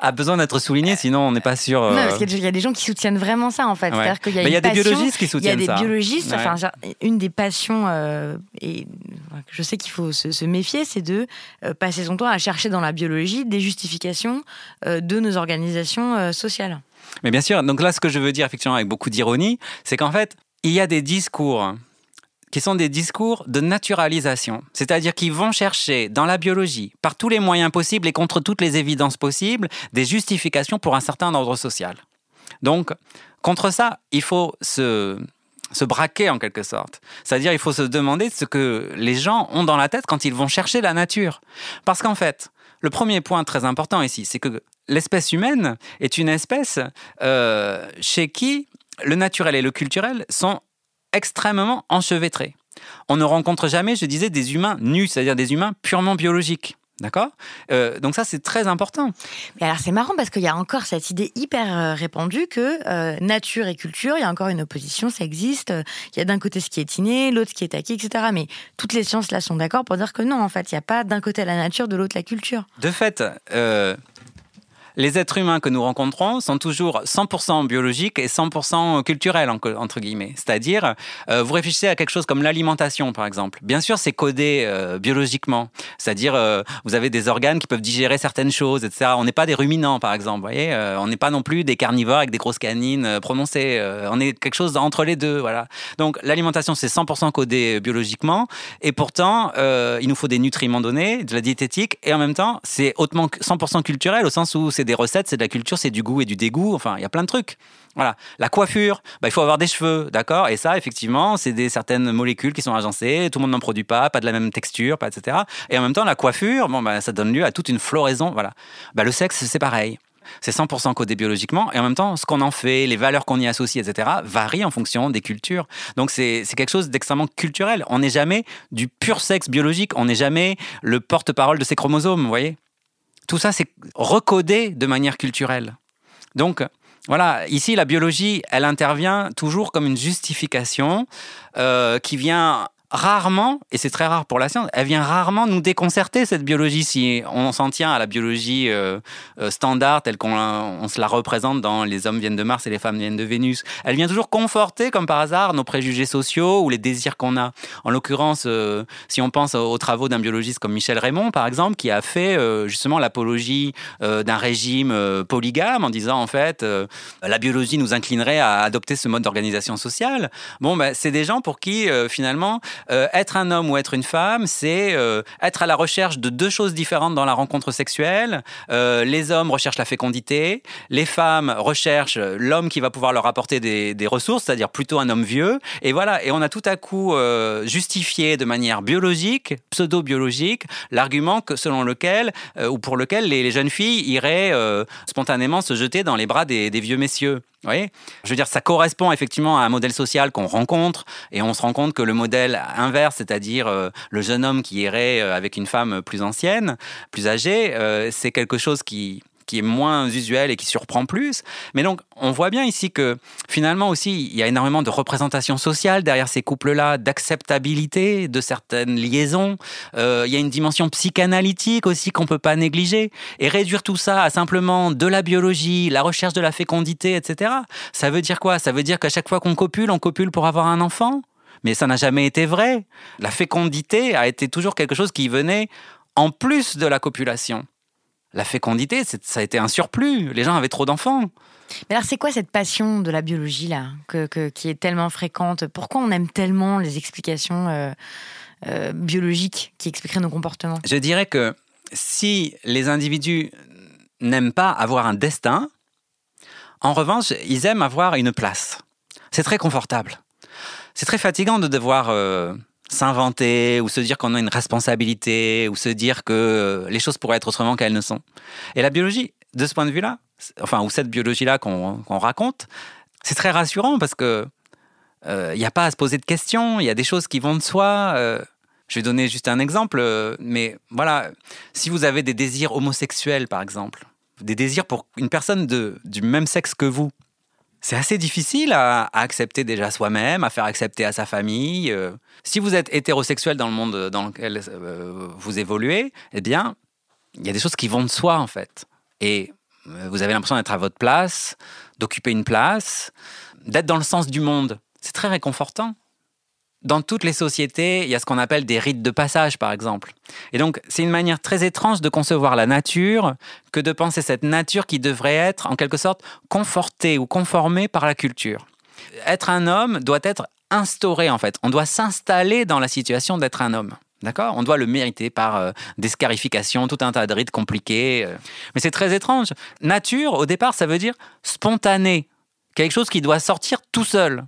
a besoin d'être souligné, sinon on n'est pas sûr. Non, parce qu'il y a des gens qui soutiennent vraiment ça en fait. Qu'il y a, il y a des biologistes qui soutiennent ça. Il y a des biologistes. Enfin, une des passions euh, et je sais qu'il faut se, méfier, c'est de euh, passer son temps à chercher dans la biologie des justifications euh, de nos organisations sociales. Mais bien sûr. Donc là, ce que je veux dire effectivement avec beaucoup d'ironie, c'est qu'en fait, il y a des discours qui sont des discours de naturalisation, c'est-à-dire qu'ils vont chercher dans la biologie, par tous les moyens possibles et contre toutes les évidences possibles, des justifications pour un certain ordre social. Donc, contre ça, il faut se, se braquer en quelque sorte. C'est-à-dire, il faut se demander ce que les gens ont dans la tête quand ils vont chercher la nature. Parce qu'en fait, le premier point très important ici, c'est que l'espèce humaine est une espèce euh, chez qui le naturel et le culturel sont extrêmement enchevêtrés. On ne rencontre jamais, je disais, des humains nus, c'est-à-dire des humains purement biologiques. D'accord? Euh, Donc ça, c'est très important. Mais alors, c'est marrant parce qu'il y a encore cette idée hyper euh, répandue que euh, nature et culture, il y a encore une opposition, ça existe. Il y a d'un côté ce qui est inné, l'autre ce qui est acquis, etc. Mais toutes les sciences là sont d'accord pour dire que non, en fait, il n'y a pas d'un côté la nature, de l'autre la culture. De fait, les êtres humains que nous rencontrons sont toujours 100% biologiques et 100% culturels, entre guillemets. C'est-à-dire, euh, vous réfléchissez à quelque chose comme l'alimentation, par exemple. Bien sûr, c'est codé euh, biologiquement. C'est-à-dire, euh, vous avez des organes qui peuvent digérer certaines choses, etc. On n'est pas des ruminants, par exemple. Vous voyez, on n'est pas non plus des carnivores avec des grosses canines prononcées. on est quelque chose entre les deux, voilà. Donc, l'alimentation, c'est 100% codé biologiquement. Et pourtant, il nous faut des nutriments donnés, de la diététique, et en même temps, c'est hautement 100% culturel au sens où c'est des recettes, c'est de la culture, c'est du goût et du dégoût. Enfin, il y a plein de trucs. Voilà. La coiffure, bah, il faut avoir des cheveux, d'accord? Et ça, effectivement, c'est des certaines molécules qui sont agencées, tout le monde n'en produit pas, pas de la même texture, pas, etc. Et en même temps, la coiffure, bon, bah, ça donne lieu à toute une floraison. Voilà. Bah, le sexe, c'est pareil c'est 100% codé biologiquement, et en même temps, ce qu'on en fait, les valeurs qu'on y associe, etc., varient en fonction des cultures. Donc c'est quelque chose d'extrêmement culturel. On n'est jamais du pur sexe biologique, on n'est jamais le porte-parole de ces chromosomes, vous voyez? Tout ça, c'est recodé de manière culturelle. Donc, voilà, ici, la biologie, elle intervient toujours comme une justification euh, qui vient rarement, et c'est très rare pour la science, elle vient rarement nous déconcerter, cette biologie, si on s'en tient à la biologie euh, euh, standard, telle qu'on on se la représente dans Les hommes viennent de Mars et les femmes viennent de Vénus. Elle vient toujours conforter, comme par hasard, nos préjugés sociaux ou les désirs qu'on a. En l'occurrence, euh, si on pense aux travaux d'un biologiste comme Michel Raymond, par exemple, qui a fait justement l'apologie d'un régime polygame en disant, en fait, la biologie nous inclinerait à adopter ce mode d'organisation sociale. Bon, ben, c'est des gens pour qui, finalement, euh, être un homme ou être une femme, c'est euh, être à la recherche de deux choses différentes dans la rencontre sexuelle. Euh, les hommes recherchent la fécondité, les femmes recherchent l'homme qui va pouvoir leur apporter des, ressources, c'est-à-dire plutôt un homme vieux. Et voilà, et on a tout à coup justifié de manière biologique, pseudo-biologique, l'argument selon lequel ou pour lequel les, jeunes filles iraient spontanément se jeter dans les bras des, des vieux messieurs. Oui, je veux dire, ça correspond effectivement à un modèle social qu'on rencontre, et on se rend compte que le modèle inverse, c'est-à-dire euh, le jeune homme qui irait euh, avec une femme plus ancienne, plus âgée, euh, c'est quelque chose qui, qui est moins usuel et qui surprend plus. Mais donc, on voit bien ici que finalement aussi, il y a énormément de représentation sociale derrière ces couples-là, d'acceptabilité de certaines liaisons. Il y a une dimension psychanalytique aussi qu'on peut pas négliger. Et réduire tout ça à simplement de la biologie, la recherche de la fécondité, etc. Ça veut dire quoi? Ça veut dire qu'à chaque fois qu'on copule, on copule pour avoir un enfant? Mais ça n'a jamais été vrai. La fécondité a été toujours quelque chose qui venait en plus de la copulation la fécondité, ça a été un surplus. Les gens avaient trop d'enfants. Mais alors, c'est quoi cette passion de la biologie là, qui est tellement fréquente? Pourquoi on aime tellement les explications euh, euh, biologiques qui expliqueraient nos comportements? Je dirais que si les individus n'aiment pas avoir un destin, en revanche, ils aiment avoir une place. C'est très confortable. C'est très fatigant de devoir euh, s'inventer ou se dire qu'on a une responsabilité ou se dire que euh, les choses pourraient être autrement qu'elles ne sont. Et la biologie, de ce point de vue-là, enfin, ou cette biologie-là qu'on raconte, c'est très rassurant parce que il euh, n'y a pas à se poser de questions, il y a des choses qui vont de soi. Je vais donner juste un exemple, mais voilà, si vous avez des désirs homosexuels, par exemple, des désirs pour une personne du même sexe que vous, c'est assez difficile à, accepter déjà soi-même, à faire accepter à sa famille. Euh. Si vous êtes hétérosexuel dans le monde dans lequel euh, vous évoluez, eh bien, il y a des choses qui vont de soi en fait. Et euh, vous avez l'impression d'être à votre place, d'occuper une place, d'être dans le sens du monde. C'est très réconfortant dans toutes les sociétés, il y a ce qu'on appelle des rites de passage, par exemple. Et donc, c'est une manière très étrange de concevoir la nature que de penser cette nature qui devrait être, en quelque sorte, confortée ou conformée par la culture. Être un homme doit être instauré, en fait. On doit s'installer dans la situation d'être un homme. D'accord? On doit le mériter par euh, des scarifications, tout un tas de rites compliqués. Euh. Mais c'est très étrange. Nature, au départ, ça veut dire spontané. Quelque chose qui doit sortir tout seul.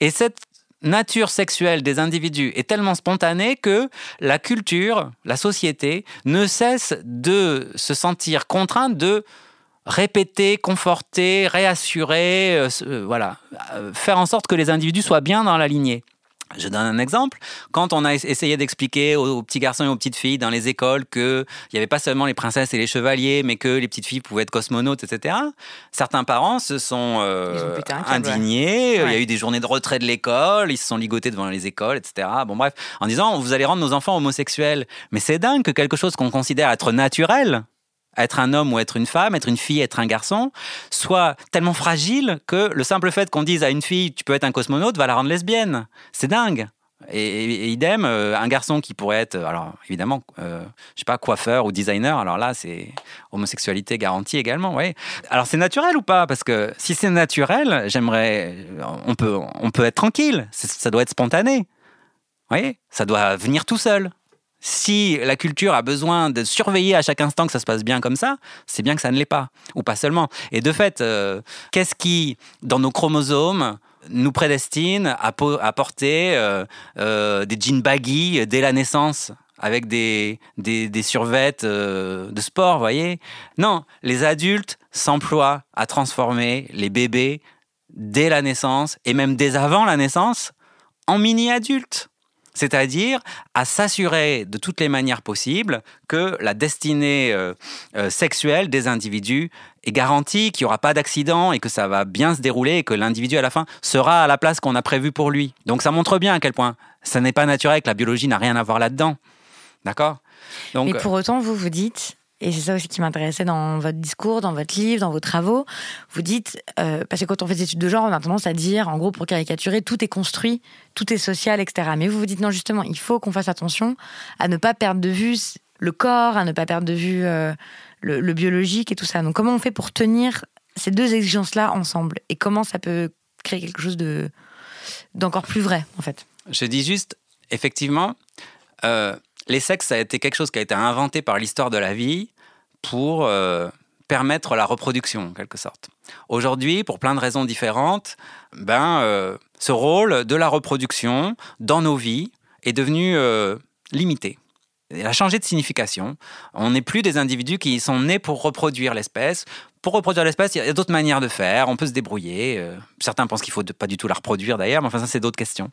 Et cette nature sexuelle des individus est tellement spontanée que la culture, la société, ne cesse de se sentir contrainte de répéter, conforter, réassurer, euh, euh, voilà, euh, faire en sorte que les individus soient bien dans la lignée. Je donne un exemple. Quand on a essayé d'expliquer aux, petits garçons et aux petites filles dans les écoles qu'il n'y avait pas seulement les princesses et les chevaliers, mais que les petites filles pouvaient être cosmonautes, etc., certains parents se sont euh, indignés. Il y a eu des journées de retrait de l'école, ils se sont ligotés devant les écoles, etc. Bon, bref, en disant, vous allez rendre nos enfants homosexuels. Mais c'est dingue que quelque chose qu'on considère être naturel, être un homme ou être une femme, être une fille, être un garçon, soit tellement fragile que le simple fait qu'on dise à une fille tu peux être un cosmonaute va la rendre lesbienne. C'est dingue. Et, idem, euh, un garçon qui pourrait être, alors évidemment, euh, je sais pas, coiffeur ou designer, alors là, c'est homosexualité garantie également, oui. Alors c'est naturel ou pas? Parce que si c'est naturel, j'aimerais, on peut, on peut être tranquille, ça doit être spontané. Oui, ça doit venir tout seul. Si la culture a besoin de surveiller à chaque instant que ça se passe bien comme ça, c'est bien que ça ne l'est pas, ou pas seulement. Et de fait, euh, qu'est-ce qui, dans nos chromosomes, nous prédestine à, porter euh, euh, des jeans baggy dès la naissance avec des, des, des survettes de sport, voyez? Non, les adultes s'emploient à transformer les bébés dès la naissance, et même dès avant la naissance, en mini-adultes c'est-à-dire à s'assurer de toutes les manières possibles que la destinée euh, euh, sexuelle des individus est garantie, qu'il n'y aura pas d'accident et que ça va bien se dérouler et que l'individu à la fin sera à la place qu'on a prévue pour lui. Donc ça montre bien à quel point ça n'est pas naturel, que la biologie n'a rien à voir là-dedans. D'accord? Mais pour autant, vous vous dites, et c'est ça aussi qui m'intéressait dans votre discours, dans votre livre, dans vos travaux. Vous dites, euh, parce que quand on fait des études de genre, on a tendance à dire, en gros, pour caricaturer, tout est construit, tout est social, etc. Mais vous vous dites, non, justement, il faut qu'on fasse attention à ne pas perdre de vue le corps, à ne pas perdre de vue euh, le, biologique et tout ça. Donc, comment on fait pour tenir ces deux exigences-là ensemble? Et comment ça peut créer quelque chose de d'encore plus vrai, en fait? Je dis juste, effectivement, euh, les sexes, ça a été quelque chose qui a été inventé par l'histoire de la vie pour euh, permettre la reproduction, en quelque sorte. Aujourd'hui, pour plein de raisons différentes, ben, euh, ce rôle de la reproduction dans nos vies est devenu euh, limité. Il a changé de signification. On n'est plus des individus qui sont nés pour reproduire l'espèce. Pour reproduire l'espèce, il y a d'autres manières de faire. On peut se débrouiller. certains pensent qu'il faut pas du tout la reproduire d'ailleurs, mais enfin ça c'est d'autres questions.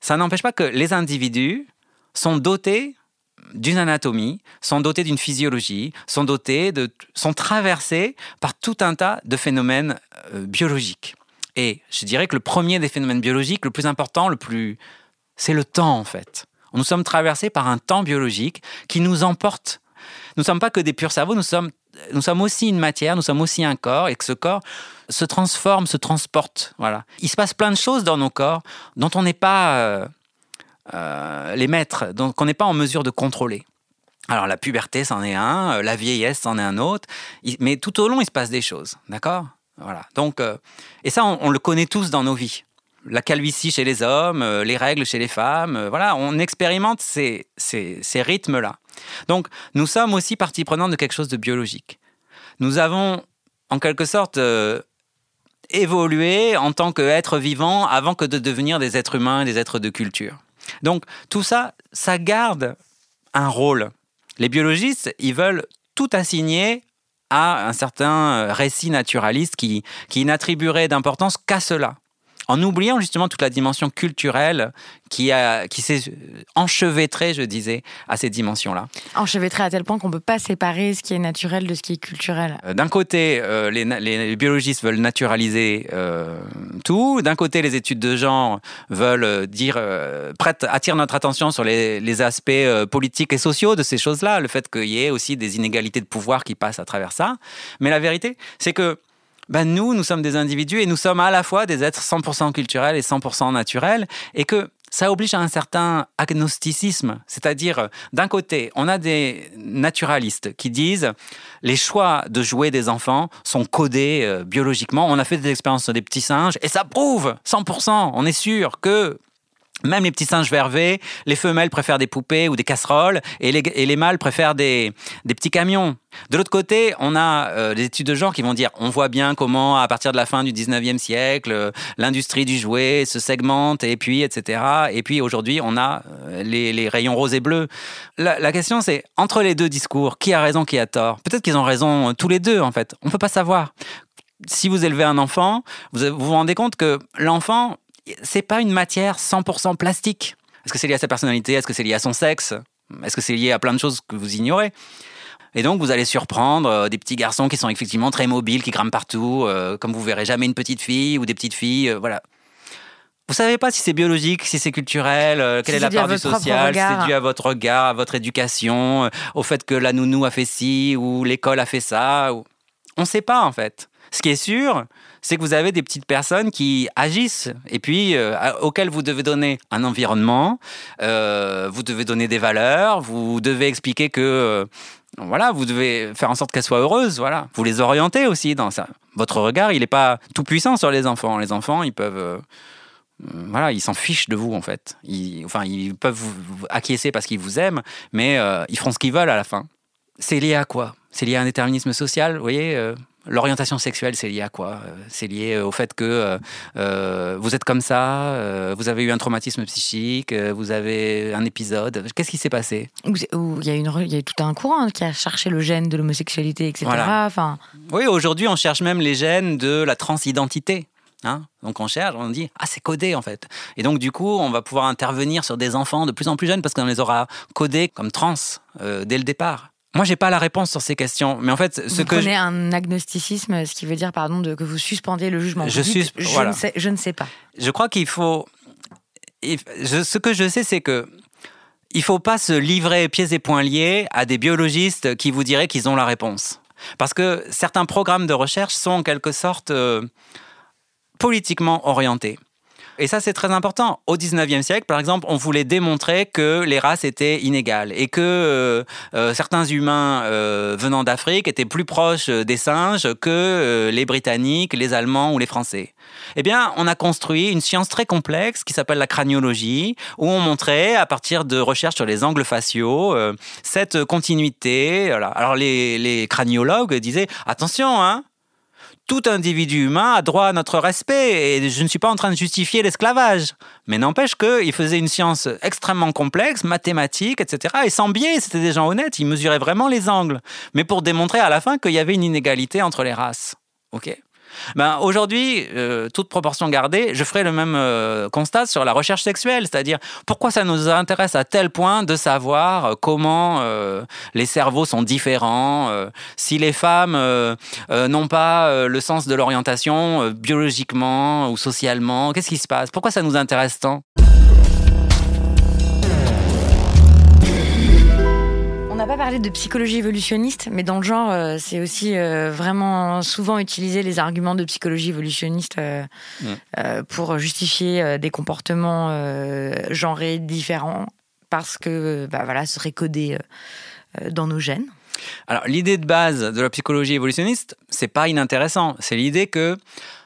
Ça n'empêche pas que les individus sont dotés d'une anatomie, sont dotés d'une physiologie, sont dotés de, sont traversés par tout un tas de phénomènes euh, biologiques. Et je dirais que le premier des phénomènes biologiques, le plus important, le plus, c'est le temps en fait. Nous sommes traversés par un temps biologique qui nous emporte. Nous ne sommes pas que des purs cerveaux, nous sommes, nous sommes aussi une matière, nous sommes aussi un corps, et que ce corps se transforme, se transporte. Voilà. Il se passe plein de choses dans nos corps dont on n'est pas euh, les maîtres, donc qu'on n'est pas en mesure de contrôler. Alors la puberté, c'en est un, euh, la vieillesse, c'en est un autre, mais tout au long, il se passe des choses, d'accord? Voilà. Donc, euh, et ça, on, le connaît tous dans nos vies. La calvitie chez les hommes, les règles chez les femmes, voilà, on expérimente ces, ces, rythmes-là. Donc, nous sommes aussi partie prenante de quelque chose de biologique. Nous avons, en quelque sorte, évolué en tant qu'êtres vivants avant que de devenir des êtres humains, des êtres de culture. Donc tout ça, ça garde un rôle. Les biologistes, ils veulent tout assigner à un certain récit naturaliste qui, qui n'attribuerait d'importance qu'à cela en oubliant justement toute la dimension culturelle qui, a, qui s'est enchevêtrée, je disais, à ces dimensions-là. Enchevêtrée à tel point qu'on ne peut pas séparer ce qui est naturel de ce qui est culturel. Euh, d'un côté, euh, les, biologistes veulent naturaliser euh, tout. D'un côté, les études de genre veulent dire, attirent notre attention sur les, les aspects politiques et sociaux de ces choses-là, le fait qu'il y ait aussi des inégalités de pouvoir qui passent à travers ça. Mais la vérité, c'est que ben nous, nous sommes des individus et nous sommes à la fois des êtres 100% culturels et 100% naturels, et que ça oblige à un certain agnosticisme. C'est-à-dire, d'un côté, on a des naturalistes qui disent les choix de jouer des enfants sont codés euh, biologiquement. On a fait des expériences sur des petits singes et ça prouve 100%, on est sûr que même les petits singes vervés, les femelles préfèrent des poupées ou des casseroles et les, mâles préfèrent des, petits camions. De l'autre côté, on a euh, des études de genre qui vont dire on voit bien comment, à partir de la fin du 19e siècle, euh, l'industrie du jouet se segmente et puis, etc. Et puis aujourd'hui, on a euh, les, rayons roses et bleus. La, la question, c'est entre les deux discours, qui a raison, qui a tort? Peut-être qu'ils ont raison tous les deux, en fait. On ne peut pas savoir. Si vous élevez un enfant, vous vous rendez compte que l'enfant, c'est pas une matière 100% plastique. Est-ce que c'est lié à sa personnalité? Est-ce que c'est lié à son sexe? Est-ce que c'est lié à plein de choses que vous ignorez? Et donc, vous allez surprendre euh, des petits garçons qui sont effectivement très mobiles, qui grimpent partout, euh, comme vous verrez jamais une petite fille ou des petites filles, euh, voilà. Vous savez pas si c'est biologique, si c'est culturel, quelle est la part du social, si c'est dû à votre regard, à votre éducation, au fait que la nounou a fait ci ou l'école a fait ça. On ne sait pas en fait. Ce qui est sûr, c'est que vous avez des petites personnes qui agissent et puis euh, auxquelles vous devez donner un environnement, euh, vous devez donner des valeurs, vous devez expliquer que euh, voilà, vous devez faire en sorte qu'elles soient heureuses, voilà. Vous les orientez aussi dans. Votre regard, il n'est pas tout puissant sur les enfants. Les enfants, ils peuvent voilà, ils s'en fichent de vous en fait. Ils, enfin, ils peuvent vous acquiescer parce qu'ils vous aiment, mais euh, ils feront ce qu'ils veulent à la fin. C'est lié à quoi? C'est lié à un déterminisme social, vous voyez euh, L'orientation sexuelle, c'est lié à quoi euh, C'est lié au fait que vous êtes comme ça, vous avez eu un traumatisme psychique, vous avez un épisode. Qu'est-ce qui s'est passé? Il y, a une, il y a tout un courant qui a cherché le gène de l'homosexualité, etc. Enfin... Oui, aujourd'hui, on cherche même les gènes de la transidentité. Hein donc on cherche, on dit ah c'est codé en fait. Et donc du coup on va pouvoir intervenir sur des enfants de plus en plus jeunes parce qu'on les aura codés comme trans euh, dès le départ. Moi, j'ai pas la réponse sur ces questions, mais en fait, ce vous que prenez un agnosticisme, ce qui veut dire, pardon, de, que vous suspendez le jugement. Je, suis, je, ne sais, je ne sais pas. Je crois qu'il faut. ce que je sais, c'est que il faut pas se livrer pieds et poings liés à des biologistes qui vous diraient qu'ils ont la réponse, parce que certains programmes de recherche sont en quelque sorte euh, politiquement orienté. Et ça, c'est très important. Au 19e siècle, par exemple, on voulait démontrer que les races étaient inégales et que euh, euh, certains humains euh, venant d'Afrique étaient plus proches des singes que les Britanniques, les Allemands ou les Français. Eh bien, on a construit une science très complexe qui s'appelle la craniologie, où on montrait, à partir de recherches sur les angles faciaux, cette continuité. Alors, les, les craniologues disaient attention, hein, tout individu humain a droit à notre respect et je ne suis pas en train de justifier l'esclavage. Mais n'empêche qu'il faisait une science extrêmement complexe, mathématique, etc. Et sans biais, c'était des gens honnêtes, ils mesuraient vraiment les angles. Mais pour démontrer à la fin qu'il y avait une inégalité entre les races. OK? Ben, Aujourd'hui, euh, toute proportion gardée, je ferai le même euh, constat sur la recherche sexuelle, c'est-à-dire pourquoi ça nous intéresse à tel point de savoir euh, comment les cerveaux sont différents, si les femmes n'ont pas le sens de l'orientation biologiquement ou socialement, qu'est-ce qui se passe? Pourquoi ça nous intéresse tant? Pas parler de psychologie évolutionniste, mais dans le genre, euh, c'est aussi euh, vraiment souvent utiliser les arguments de psychologie évolutionniste euh, pour justifier des comportements genrés différents parce que bah, voilà, ce serait codé dans nos gènes. Alors l'idée de base de la psychologie évolutionniste, c'est pas inintéressant. C'est l'idée que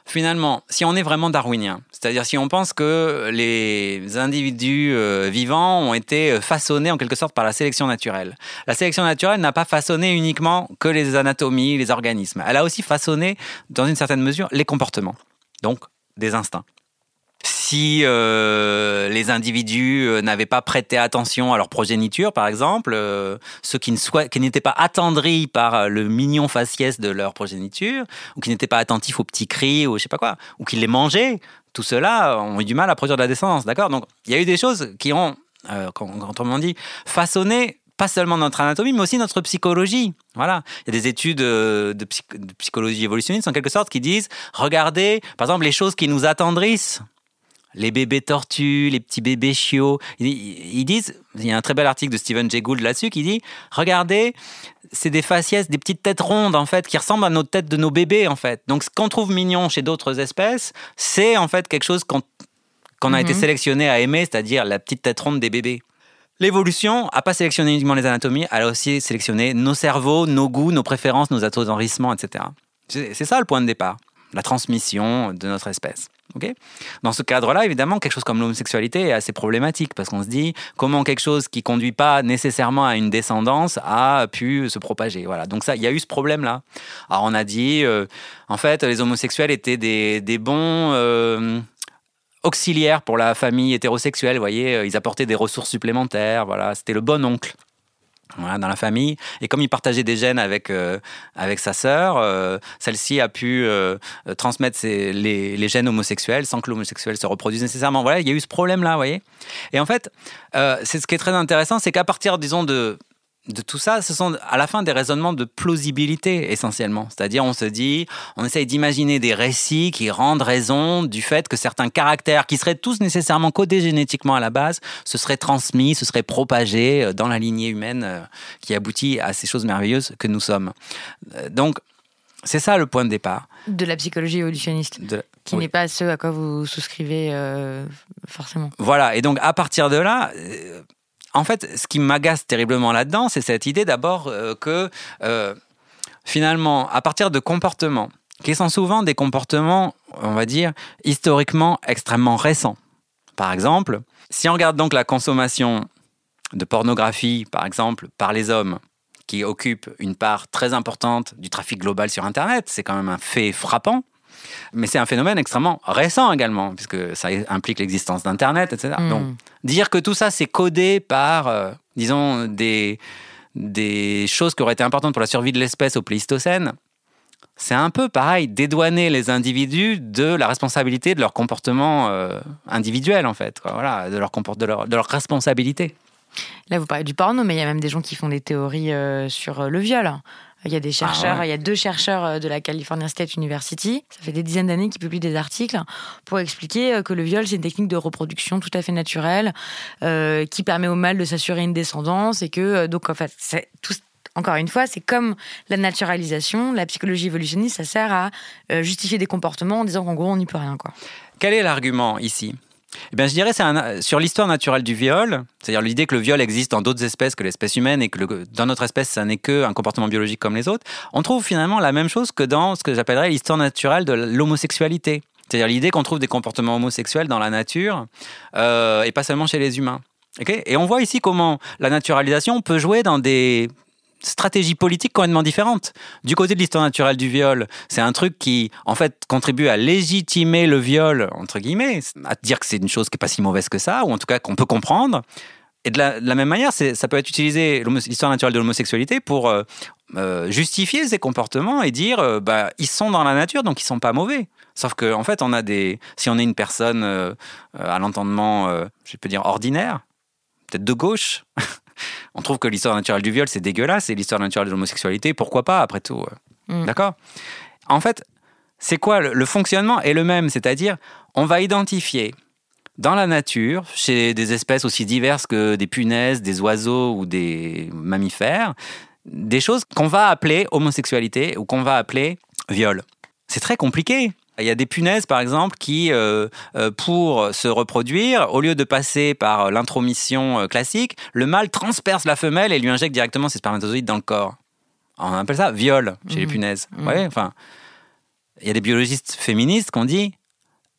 finalement, si on est vraiment darwinien, c'est-à-dire si on pense que les individus euh, vivants ont été façonnés en quelque sorte par la sélection naturelle. La sélection naturelle n'a pas façonné uniquement que les anatomies, les organismes. Elle a aussi façonné, dans une certaine mesure, les comportements. Donc, des instincts si euh, les individus euh, n'avaient pas prêté attention à leur progéniture, par exemple, euh, ceux qui, n'étaient pas attendris par le mignon faciès de leur progéniture, ou qui n'étaient pas attentifs aux petits cris, ou je sais pas quoi, ou qui les mangeaient, tout cela ont eu du mal à produire de la descendance, d'accord? Donc, il y a eu des choses qui ont, quand, on dit, façonné pas seulement notre anatomie, mais aussi notre psychologie. Voilà. Il y a des études de, de psychologie évolutionniste, en quelque sorte, qui disent, regardez, par exemple, les choses qui nous attendrissent les bébés tortues, les petits bébés chiots. Ils, disent, il y a un très bel article de Stephen Jay Gould là-dessus qui dit, regardez, c'est des faciès, des petites têtes rondes en fait, qui ressemblent à nos têtes de nos bébés en fait. Donc ce qu'on trouve mignon chez d'autres espèces, c'est en fait quelque chose qu'on a été mhm. sélectionné à aimer, c'est-à-dire la petite tête ronde des bébés. L'évolution n'a pas sélectionné uniquement les anatomies, elle a aussi sélectionné nos cerveaux, nos goûts, nos préférences, nos attendrissements, etc. C'est ça le point de départ, la transmission de notre espèce. Dans ce cadre-là, évidemment, quelque chose comme l'homosexualité est assez problématique parce qu'on se dit comment quelque chose qui conduit pas nécessairement à une descendance a pu se propager. Voilà. Donc ça, il y a eu ce problème-là. Alors on a dit, euh, en fait, les homosexuels étaient des, bons euh, auxiliaires pour la famille hétérosexuelle. Vous voyez, euh, ils apportaient des ressources supplémentaires. Voilà, c'était le bon oncle dans la famille. Et comme il partageait des gènes avec, euh, avec sa sœur, euh, celle-ci a pu euh, transmettre les, gènes homosexuels sans que l'homosexuel se reproduise nécessairement. Voilà, il y a eu ce problème-là, vous voyez. Et en fait, c'est ce qui est très intéressant, c'est qu'à partir, disons, de de tout ça, ce sont à la fin des raisonnements de plausibilité essentiellement. C'est-à-dire, on se dit, on essaye d'imaginer des récits qui rendent raison du fait que certains caractères, qui seraient tous nécessairement codés génétiquement à la base, se seraient transmis, se seraient propagés euh, dans la lignée humaine euh, qui aboutit à ces choses merveilleuses que nous sommes. Euh, donc, c'est ça le point de départ. De la psychologie évolutionniste. Qui n'est pas ce à quoi vous souscrivez forcément. Voilà, et donc à partir de là, en fait, ce qui m'agace terriblement là-dedans, c'est cette idée d'abord euh, que euh, finalement, à partir de comportements qui sont souvent des comportements, on va dire, historiquement extrêmement récents. Par exemple, si on regarde donc la consommation de pornographie, par exemple, par les hommes, qui occupe une part très importante du trafic global sur Internet, c'est quand même un fait frappant. Mais c'est un phénomène extrêmement récent également, puisque ça implique l'existence d'Internet, etc. Mm. Donc, dire que tout ça c'est codé par, euh, disons, des, des choses qui auraient été importantes pour la survie de l'espèce au Pléistocène, c'est un peu pareil, dédouaner les individus de la responsabilité de leur comportement euh, individuel, en fait. quoi. Voilà, de leur, de, leur, de leur responsabilité. Là, vous parlez du porno, mais il y a même des gens qui font des théories euh, sur le viol. Il y a des chercheurs, ouais. il y a deux chercheurs euh, de la California State University, ça fait des dizaines d'années qu'ils publient des articles pour expliquer euh, que le viol, c'est une technique de reproduction tout à fait naturelle, euh, qui permet au mâle de s'assurer une descendance et que, donc, en fait, c'est tout, encore une fois, c'est comme la naturalisation, la psychologie évolutionniste, ça sert à justifier des comportements en disant qu'en gros, on n'y peut rien, quoi. Quel est l'argument ici? Eh bien, je dirais c'est sur l'histoire naturelle du viol, c'est-à-dire l'idée que le viol existe dans d'autres espèces que l'espèce humaine et que dans notre espèce, ça n'est qu'un comportement biologique comme les autres. On trouve finalement la même chose que dans ce que j'appellerais l'histoire naturelle de l'homosexualité. C'est-à-dire l'idée qu'on trouve des comportements homosexuels dans la nature euh, et pas seulement chez les humains. Ok? Et on voit ici comment la naturalisation peut jouer dans des stratégies politiques complètement différentes. Du côté de l'histoire naturelle du viol, c'est un truc qui, en fait, contribue à légitimer le viol, entre guillemets, à dire que c'est une chose qui n'est pas si mauvaise que ça, ou en tout cas qu'on peut comprendre. Et de la, même manière, ça peut être utilisé, l'histoire naturelle de l'homosexualité, pour euh, euh, justifier ces comportements et dire, euh, bah, ils sont dans la nature, donc ils sont pas mauvais. Sauf qu'en en fait, on a des, si on est une personne euh, à l'entendement, je peux dire ordinaire, peut-être de gauche, (laughs) on trouve que l'histoire naturelle du viol, c'est dégueulasse, et l'histoire naturelle de l'homosexualité, pourquoi pas, après tout. euh. Mm. D'accord? En fait, c'est quoi le, le fonctionnement est le même, c'est-à-dire, on va identifier dans la nature, chez des espèces aussi diverses que des punaises, des oiseaux ou des mammifères, des choses qu'on va appeler homosexualité ou qu'on va appeler viol. C'est très compliqué. Il y a des punaises, par exemple, qui, euh, euh, pour se reproduire, au lieu de passer par l'intromission euh, classique, le mâle transperce la femelle et lui injecte directement ses spermatozoïdes dans le corps. On appelle ça viol chez les Mhm. punaises. Ouais, enfin, il y a des biologistes féministes qui ont dit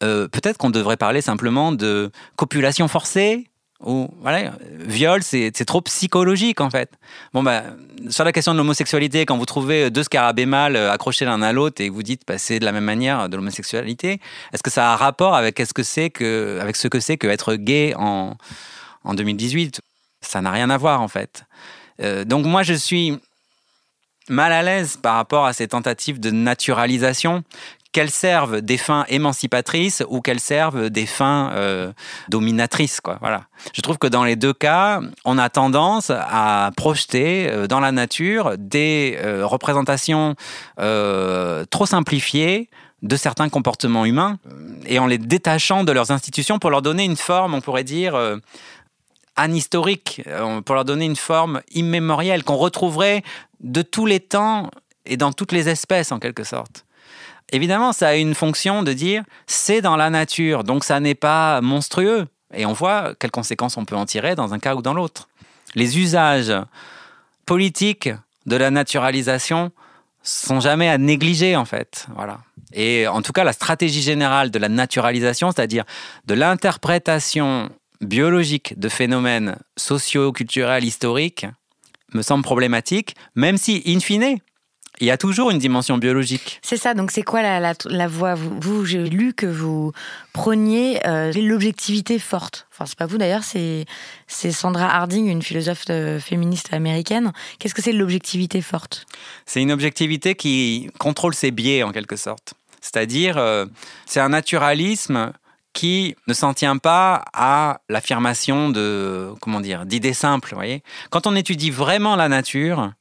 euh, peut-être qu'on devrait parler simplement de copulation forcée ou voilà, viol, c'est trop psychologique en fait. Bon bah sur la question de l'homosexualité, quand vous trouvez deux scarabées mâles accrochés l'un à l'autre et vous dites bah, c'est de la même manière de l'homosexualité, est-ce que ça a rapport avec ce que c'est que ce que c'est que être gay en en 2018 Ça n'a rien à voir en fait. Euh, donc moi je suis mal à l'aise par rapport à ces tentatives de naturalisation qu'elles servent des fins émancipatrices ou qu'elles servent des fins euh, dominatrices. Quoi. Voilà. Je trouve que dans les deux cas, on a tendance à projeter euh, dans la nature des euh, représentations trop simplifiées de certains comportements humains et en les détachant de leurs institutions pour leur donner une forme, on pourrait dire, anhistorique, pour leur donner une forme immémorielle qu'on retrouverait de tous les temps et dans toutes les espèces en quelque sorte. Évidemment, ça a une fonction de dire c'est dans la nature, donc ça n'est pas monstrueux. Et on voit quelles conséquences on peut en tirer dans un cas ou dans l'autre. Les usages politiques de la naturalisation sont jamais à négliger en fait. Voilà. Et en tout cas, la stratégie générale de la naturalisation, c'est-à-dire de l'interprétation biologique de phénomènes socio-culturels historiques, me semble problématique, même si, in fine, il y a toujours une dimension biologique. C'est ça, donc c'est quoi la, la, la voie? Vous, vous j'ai lu que vous preniez euh, l'objectivité forte. Enfin, c'est pas vous d'ailleurs, c'est c'est Sandra Harding, une philosophe euh, féministe américaine. Qu'est-ce que c'est l'objectivité forte? C'est une objectivité qui contrôle ses biais en quelque sorte. C'est-à-dire, euh, c'est un naturalisme qui ne s'en tient pas à l'affirmation de comment dire d'idées simples. vous Voyez, quand on étudie vraiment la nature,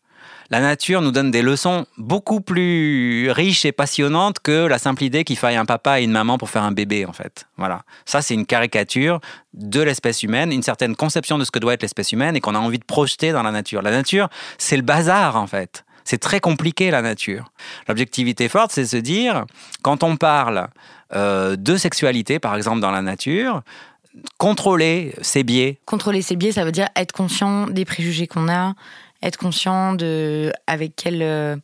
la nature nous donne des leçons beaucoup plus riches et passionnantes que la simple idée qu'il faille un papa et une maman pour faire un bébé, en fait. Voilà. Ça, c'est une caricature de l'espèce humaine, une certaine conception de ce que doit être l'espèce humaine et qu'on a envie de projeter dans la nature. La nature, c'est le bazar, en fait. C'est très compliqué, la nature. L'objectivité forte, c'est se dire, quand on parle euh, de sexualité, par exemple, dans la nature, contrôler ses biais. Contrôler ses biais, ça veut dire être conscient des préjugés qu'on a, être conscient de avec quel euh,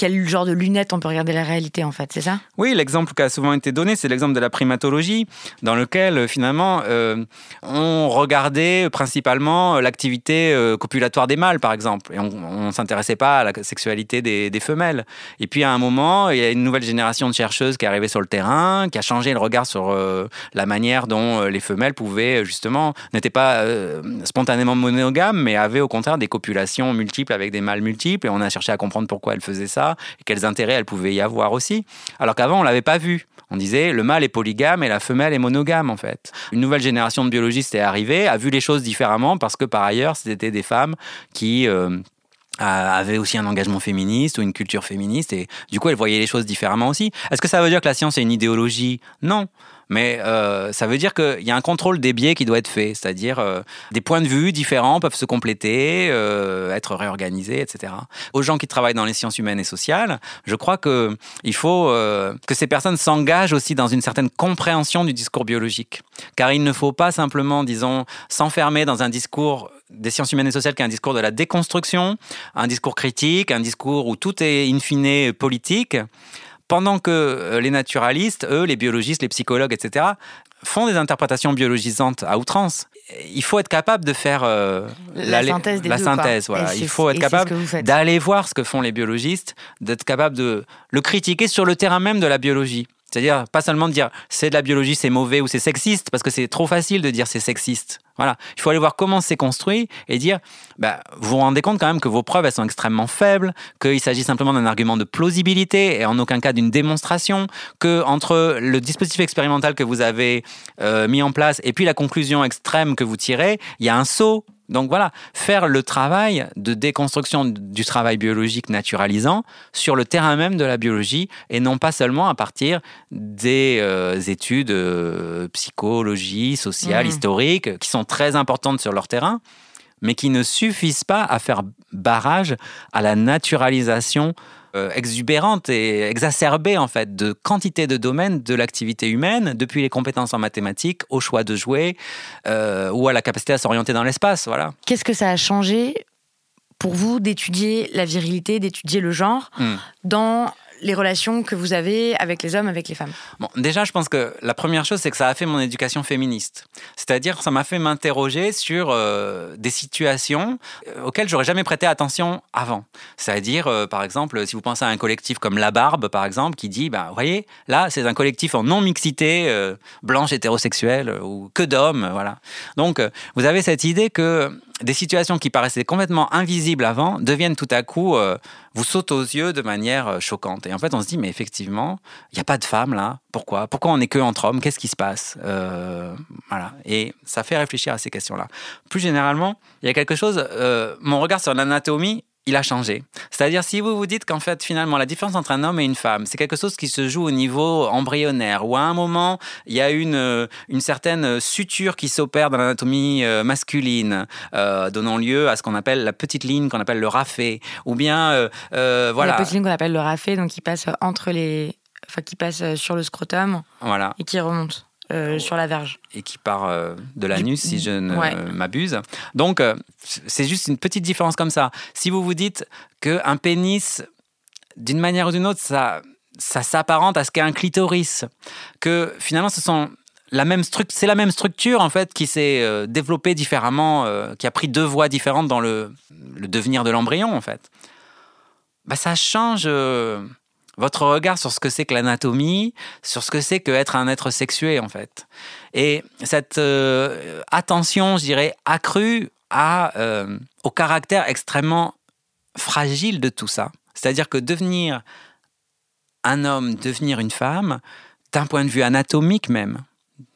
quel genre de lunettes on peut regarder la réalité en fait, c'est ça? Oui, l'exemple qui a souvent été donné, c'est l'exemple de la primatologie, dans lequel euh, finalement euh, on regardait principalement l'activité euh, copulatoire des mâles, par exemple, et on ne s'intéressait pas à la sexualité des, femelles. Et puis à un moment, il y a une nouvelle génération de chercheuses qui est arrivée sur le terrain, qui a changé le regard sur la manière dont les femelles pouvaient justement, n'étaient pas spontanément monogames, mais avaient au contraire des copulations multiples avec des mâles multiples, et on a cherché à comprendre pourquoi elles faisaient ça et quels intérêts elles pouvaient y avoir aussi. Alors qu'avant, on l'avait pas vu. On disait le mâle est polygame et la femelle est monogame en fait. Une nouvelle génération de biologistes est arrivée, a vu les choses différemment parce que par ailleurs, c'était des femmes qui euh, avaient aussi un engagement féministe ou une culture féministe et du coup elles voyaient les choses différemment aussi. Est-ce que ça veut dire que la science est une idéologie? Non. Mais euh, ça veut dire qu'il y a un contrôle des biais qui doit être fait, c'est-à-dire euh, des points de vue différents peuvent se compléter, euh, être réorganisés, etc. Aux gens qui travaillent dans les sciences humaines et sociales, je crois que il faut que ces personnes s'engagent aussi dans une certaine compréhension du discours biologique, car il ne faut pas simplement, disons, s'enfermer dans un discours des sciences humaines et sociales qui est un discours de la déconstruction, un discours critique, un discours où tout est in fine politique pendant que euh, les naturalistes, eux, les biologistes, les psychologues, etc., font des interprétations biologisantes à outrance. Il faut être capable de faire euh, la, synthèse. la synthèse voilà. Il faut être capable d'aller voir ce que font les biologistes, d'être capable de le critiquer sur le terrain même de la biologie. C'est-à-dire pas seulement de dire c'est de la biologie, c'est mauvais ou c'est sexiste, parce que c'est trop facile de dire c'est sexiste. Voilà, il faut aller voir comment c'est construit et dire, bah, vous vous rendez compte quand même que vos preuves elles sont extrêmement faibles, qu'il s'agit simplement d'un argument de plausibilité et en aucun cas d'une démonstration, que entre le dispositif expérimental que vous avez euh, mis en place et puis la conclusion extrême que vous tirez, il y a un saut donc voilà, faire le travail de déconstruction du travail biologique naturalisant sur le terrain même de la biologie et non pas seulement à partir des euh, études euh, psychologie, sociales, mmh. historiques, qui sont très importantes sur leur terrain, mais qui ne suffisent pas à faire barrage à la naturalisation euh, exubérante et exacerbée en fait de quantité de domaines de l'activité humaine, depuis les compétences en mathématiques au choix de jouer euh, ou à la capacité à s'orienter dans l'espace. Voilà. Qu'est-ce que ça a changé pour vous d'étudier la virilité, d'étudier le genre hmm. dans les relations que vous avez avec les hommes, avec les femmes? Bon, déjà, je pense que la première chose, c'est que ça a fait mon éducation féministe. C'est-à-dire, ça m'a fait m'interroger sur euh, des situations euh, auxquelles j'aurais jamais prêté attention avant. C'est-à-dire, euh, par exemple, si vous pensez à un collectif comme La Barbe, par exemple, qui dit, bah, vous voyez, là, c'est un collectif en non-mixité, blanche, hétérosexuelle, ou que d'hommes, voilà. Donc, vous avez cette idée que des situations qui paraissaient complètement invisibles avant deviennent tout à coup, euh, vous sautent aux yeux de manière euh, choquante. Et en fait, on se dit, mais effectivement, il n'y a pas de femmes là. Pourquoi? Pourquoi on est que entre hommes? Qu'est-ce qui se passe? Euh, Voilà. Et ça fait réfléchir à ces questions-là. Plus généralement, il y a quelque chose, mon regard sur l'anatomie il a changé. C'est-à-dire si vous vous dites qu'en fait finalement la différence entre un homme et une femme, c'est quelque chose qui se joue au niveau embryonnaire, où à un moment il y a une, euh, une certaine suture qui s'opère dans l'anatomie euh, masculine, euh, donnant lieu à ce qu'on appelle la petite ligne qu'on appelle le rafé, ou bien voilà. La petite ligne qu'on appelle le rafé, donc qui passe entre les, enfin qui passe sur le scrotum, voilà, et qui remonte. Euh, sur la verge. Et qui part euh, de l'anus, si je ne m'abuse. Donc, euh, c'est juste une petite différence comme ça. Si vous vous dites qu'un pénis, d'une manière ou d'une autre, ça, ça s'apparente à ce qu'est un clitoris, que finalement, ce sont la même c'est la même structure en fait qui s'est développée différemment, qui a pris deux voies différentes dans le, le devenir de l'embryon en fait. Bah, ça change votre regard sur ce que c'est que l'anatomie, sur ce que c'est qu'être un être sexué en fait. Et cette euh, attention, je dirais, accrue à, euh, au caractère extrêmement fragile de tout ça. C'est-à-dire que devenir un homme, devenir une femme, d'un point de vue anatomique même,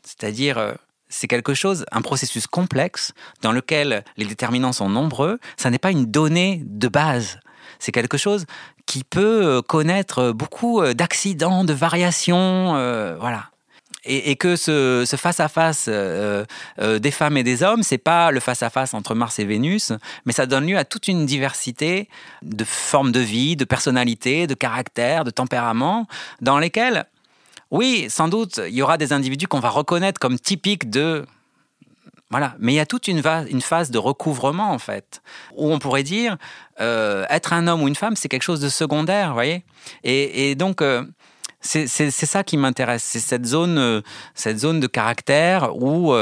c'est-à-dire euh, c'est quelque chose, un processus complexe dans lequel les déterminants sont nombreux, ça n'est pas une donnée de base. C'est quelque chose qui peut euh, connaître beaucoup euh, d'accidents, de variations, euh, voilà. Et, que ce, face-à-face des femmes et des hommes, c'est pas le face-à-face entre Mars et Vénus, mais ça donne lieu à toute une diversité de formes de vie, de personnalité, de caractère, de tempérament, dans lesquels, oui, sans doute, il y aura des individus qu'on va reconnaître comme typiques de Voilà. Mais il y a toute une, phase de recouvrement, en fait, où on pourrait dire euh, être un homme ou une femme, c'est quelque chose de secondaire, vous voyez? Et, donc, euh, c'est ça qui m'intéresse, c'est cette zone, euh, cette zone de caractère où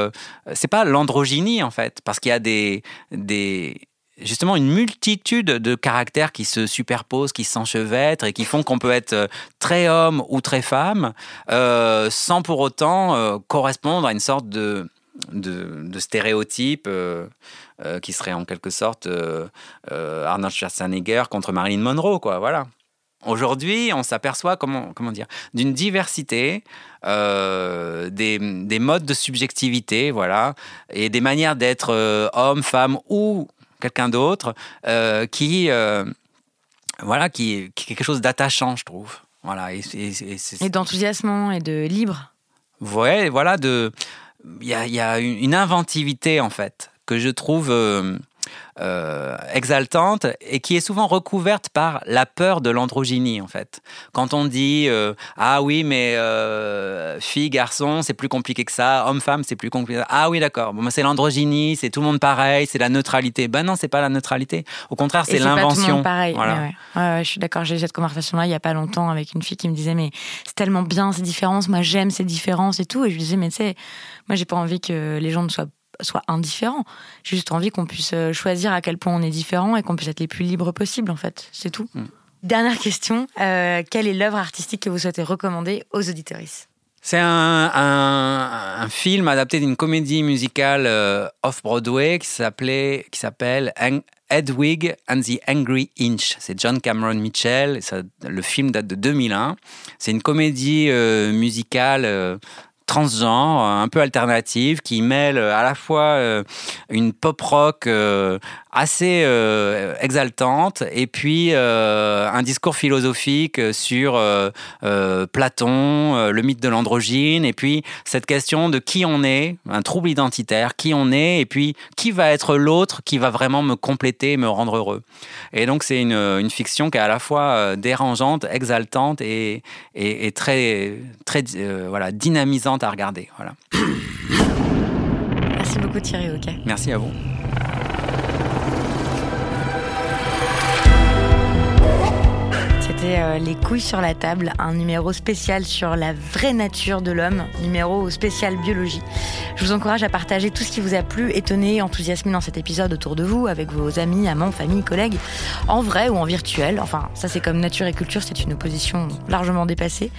c'est pas l'androgynie, en fait, parce qu'il y a des, des, justement une multitude de caractères qui se superposent, qui s'enchevêtrent et qui font qu'on peut être très homme ou très femme sans pour autant correspondre à une sorte de de, stéréotypes euh, euh, qui seraient en quelque sorte euh, Arnold Schwarzenegger contre Marilyn Monroe, quoi. Voilà. Aujourd'hui, on s'aperçoit comment, comment dire d'une diversité des, des, modes de subjectivité, voilà, et des manières d'être homme, femme ou quelqu'un d'autre qui voilà qui, qui, est quelque chose d'attachant, je trouve. Voilà, et, et d'enthousiasmant et de libre. Ouais, voilà, de il y a, une inventivité en fait que je trouve euh, euh, exaltante et qui est souvent recouverte par la peur de l'androgynie en fait. Quand on dit euh, ah oui mais euh, fille garçon c'est plus compliqué que ça, homme femme c'est plus compliqué. Ah oui d'accord, bon c'est l'androgynie, c'est tout le monde pareil, c'est la neutralité. Ben non c'est pas la neutralité. Au contraire c'est l'invention. pareil. Ouais. Ouais, je suis d'accord. J'ai eu cette conversation là il y a pas longtemps avec une fille qui me disait mais c'est tellement bien ces différences, moi j'aime ces différences et tout et je lui disais mais tu sais moi j'ai pas envie que les gens ne soient soit indifférent. J'ai juste envie qu'on puisse euh, choisir à quel point on est différent et qu'on puisse être les plus libres possible, en fait. C'est tout. Mm. Dernière question. Euh, quelle est l'œuvre artistique que vous souhaitez recommander aux auditoristes c'est un, film adapté d'une comédie musicale euh, off-Broadway qui s'appelait, qui s'appelle Hedwig and the Angry Inch. C'est John Cameron Mitchell. le film date de 2001. C'est une comédie musicale transgenre, un peu alternative, qui mêle à la fois euh, une pop rock euh, assez euh, exaltante et puis un discours philosophique sur Platon, le mythe de l'androgyne et puis cette question de qui on est, un trouble identitaire, qui on est et puis qui va être l'autre qui va vraiment me compléter, me rendre heureux. Et donc c'est une, une, fiction qui est à la fois dérangeante, exaltante et, et, et très, très voilà, dynamisante à regarder. Voilà. Merci beaucoup Thierry. Merci à vous. Euh, les couilles sur la table, un numéro spécial sur la vraie nature de l'homme, numéro spécial biologie. Je vous encourage à partager tout ce qui vous a plu, étonné, enthousiasmé dans cet épisode autour de vous, avec vos amis, amants, familles, collègues, en vrai ou en virtuel. Enfin, ça c'est comme nature et culture, c'est une opposition largement dépassée.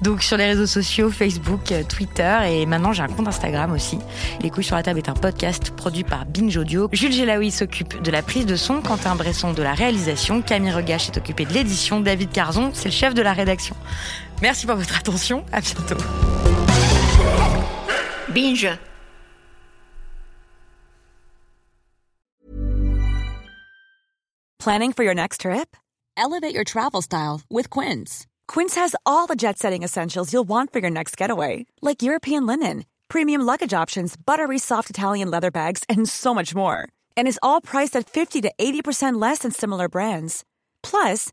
Donc sur les réseaux sociaux, Facebook, Twitter et maintenant j'ai un compte Instagram aussi. Les couilles sur la table est un podcast produit par Binge Audio. Jules Gelaoui s'occupe de la prise de son, Quentin Bresson de la réalisation, Camille Regache est occupé de l'édition, David Carzon, c'est le chef de la rédaction. Merci pour votre attention. À bientôt. Binge. Planning for your next trip? Elevate your travel style with Quince. Quince has all the jet setting essentials you'll want for your next getaway, like European linen, premium luggage options, buttery soft Italian leather bags, and so much more. And is all priced at 50 to 80% less than similar brands. Plus,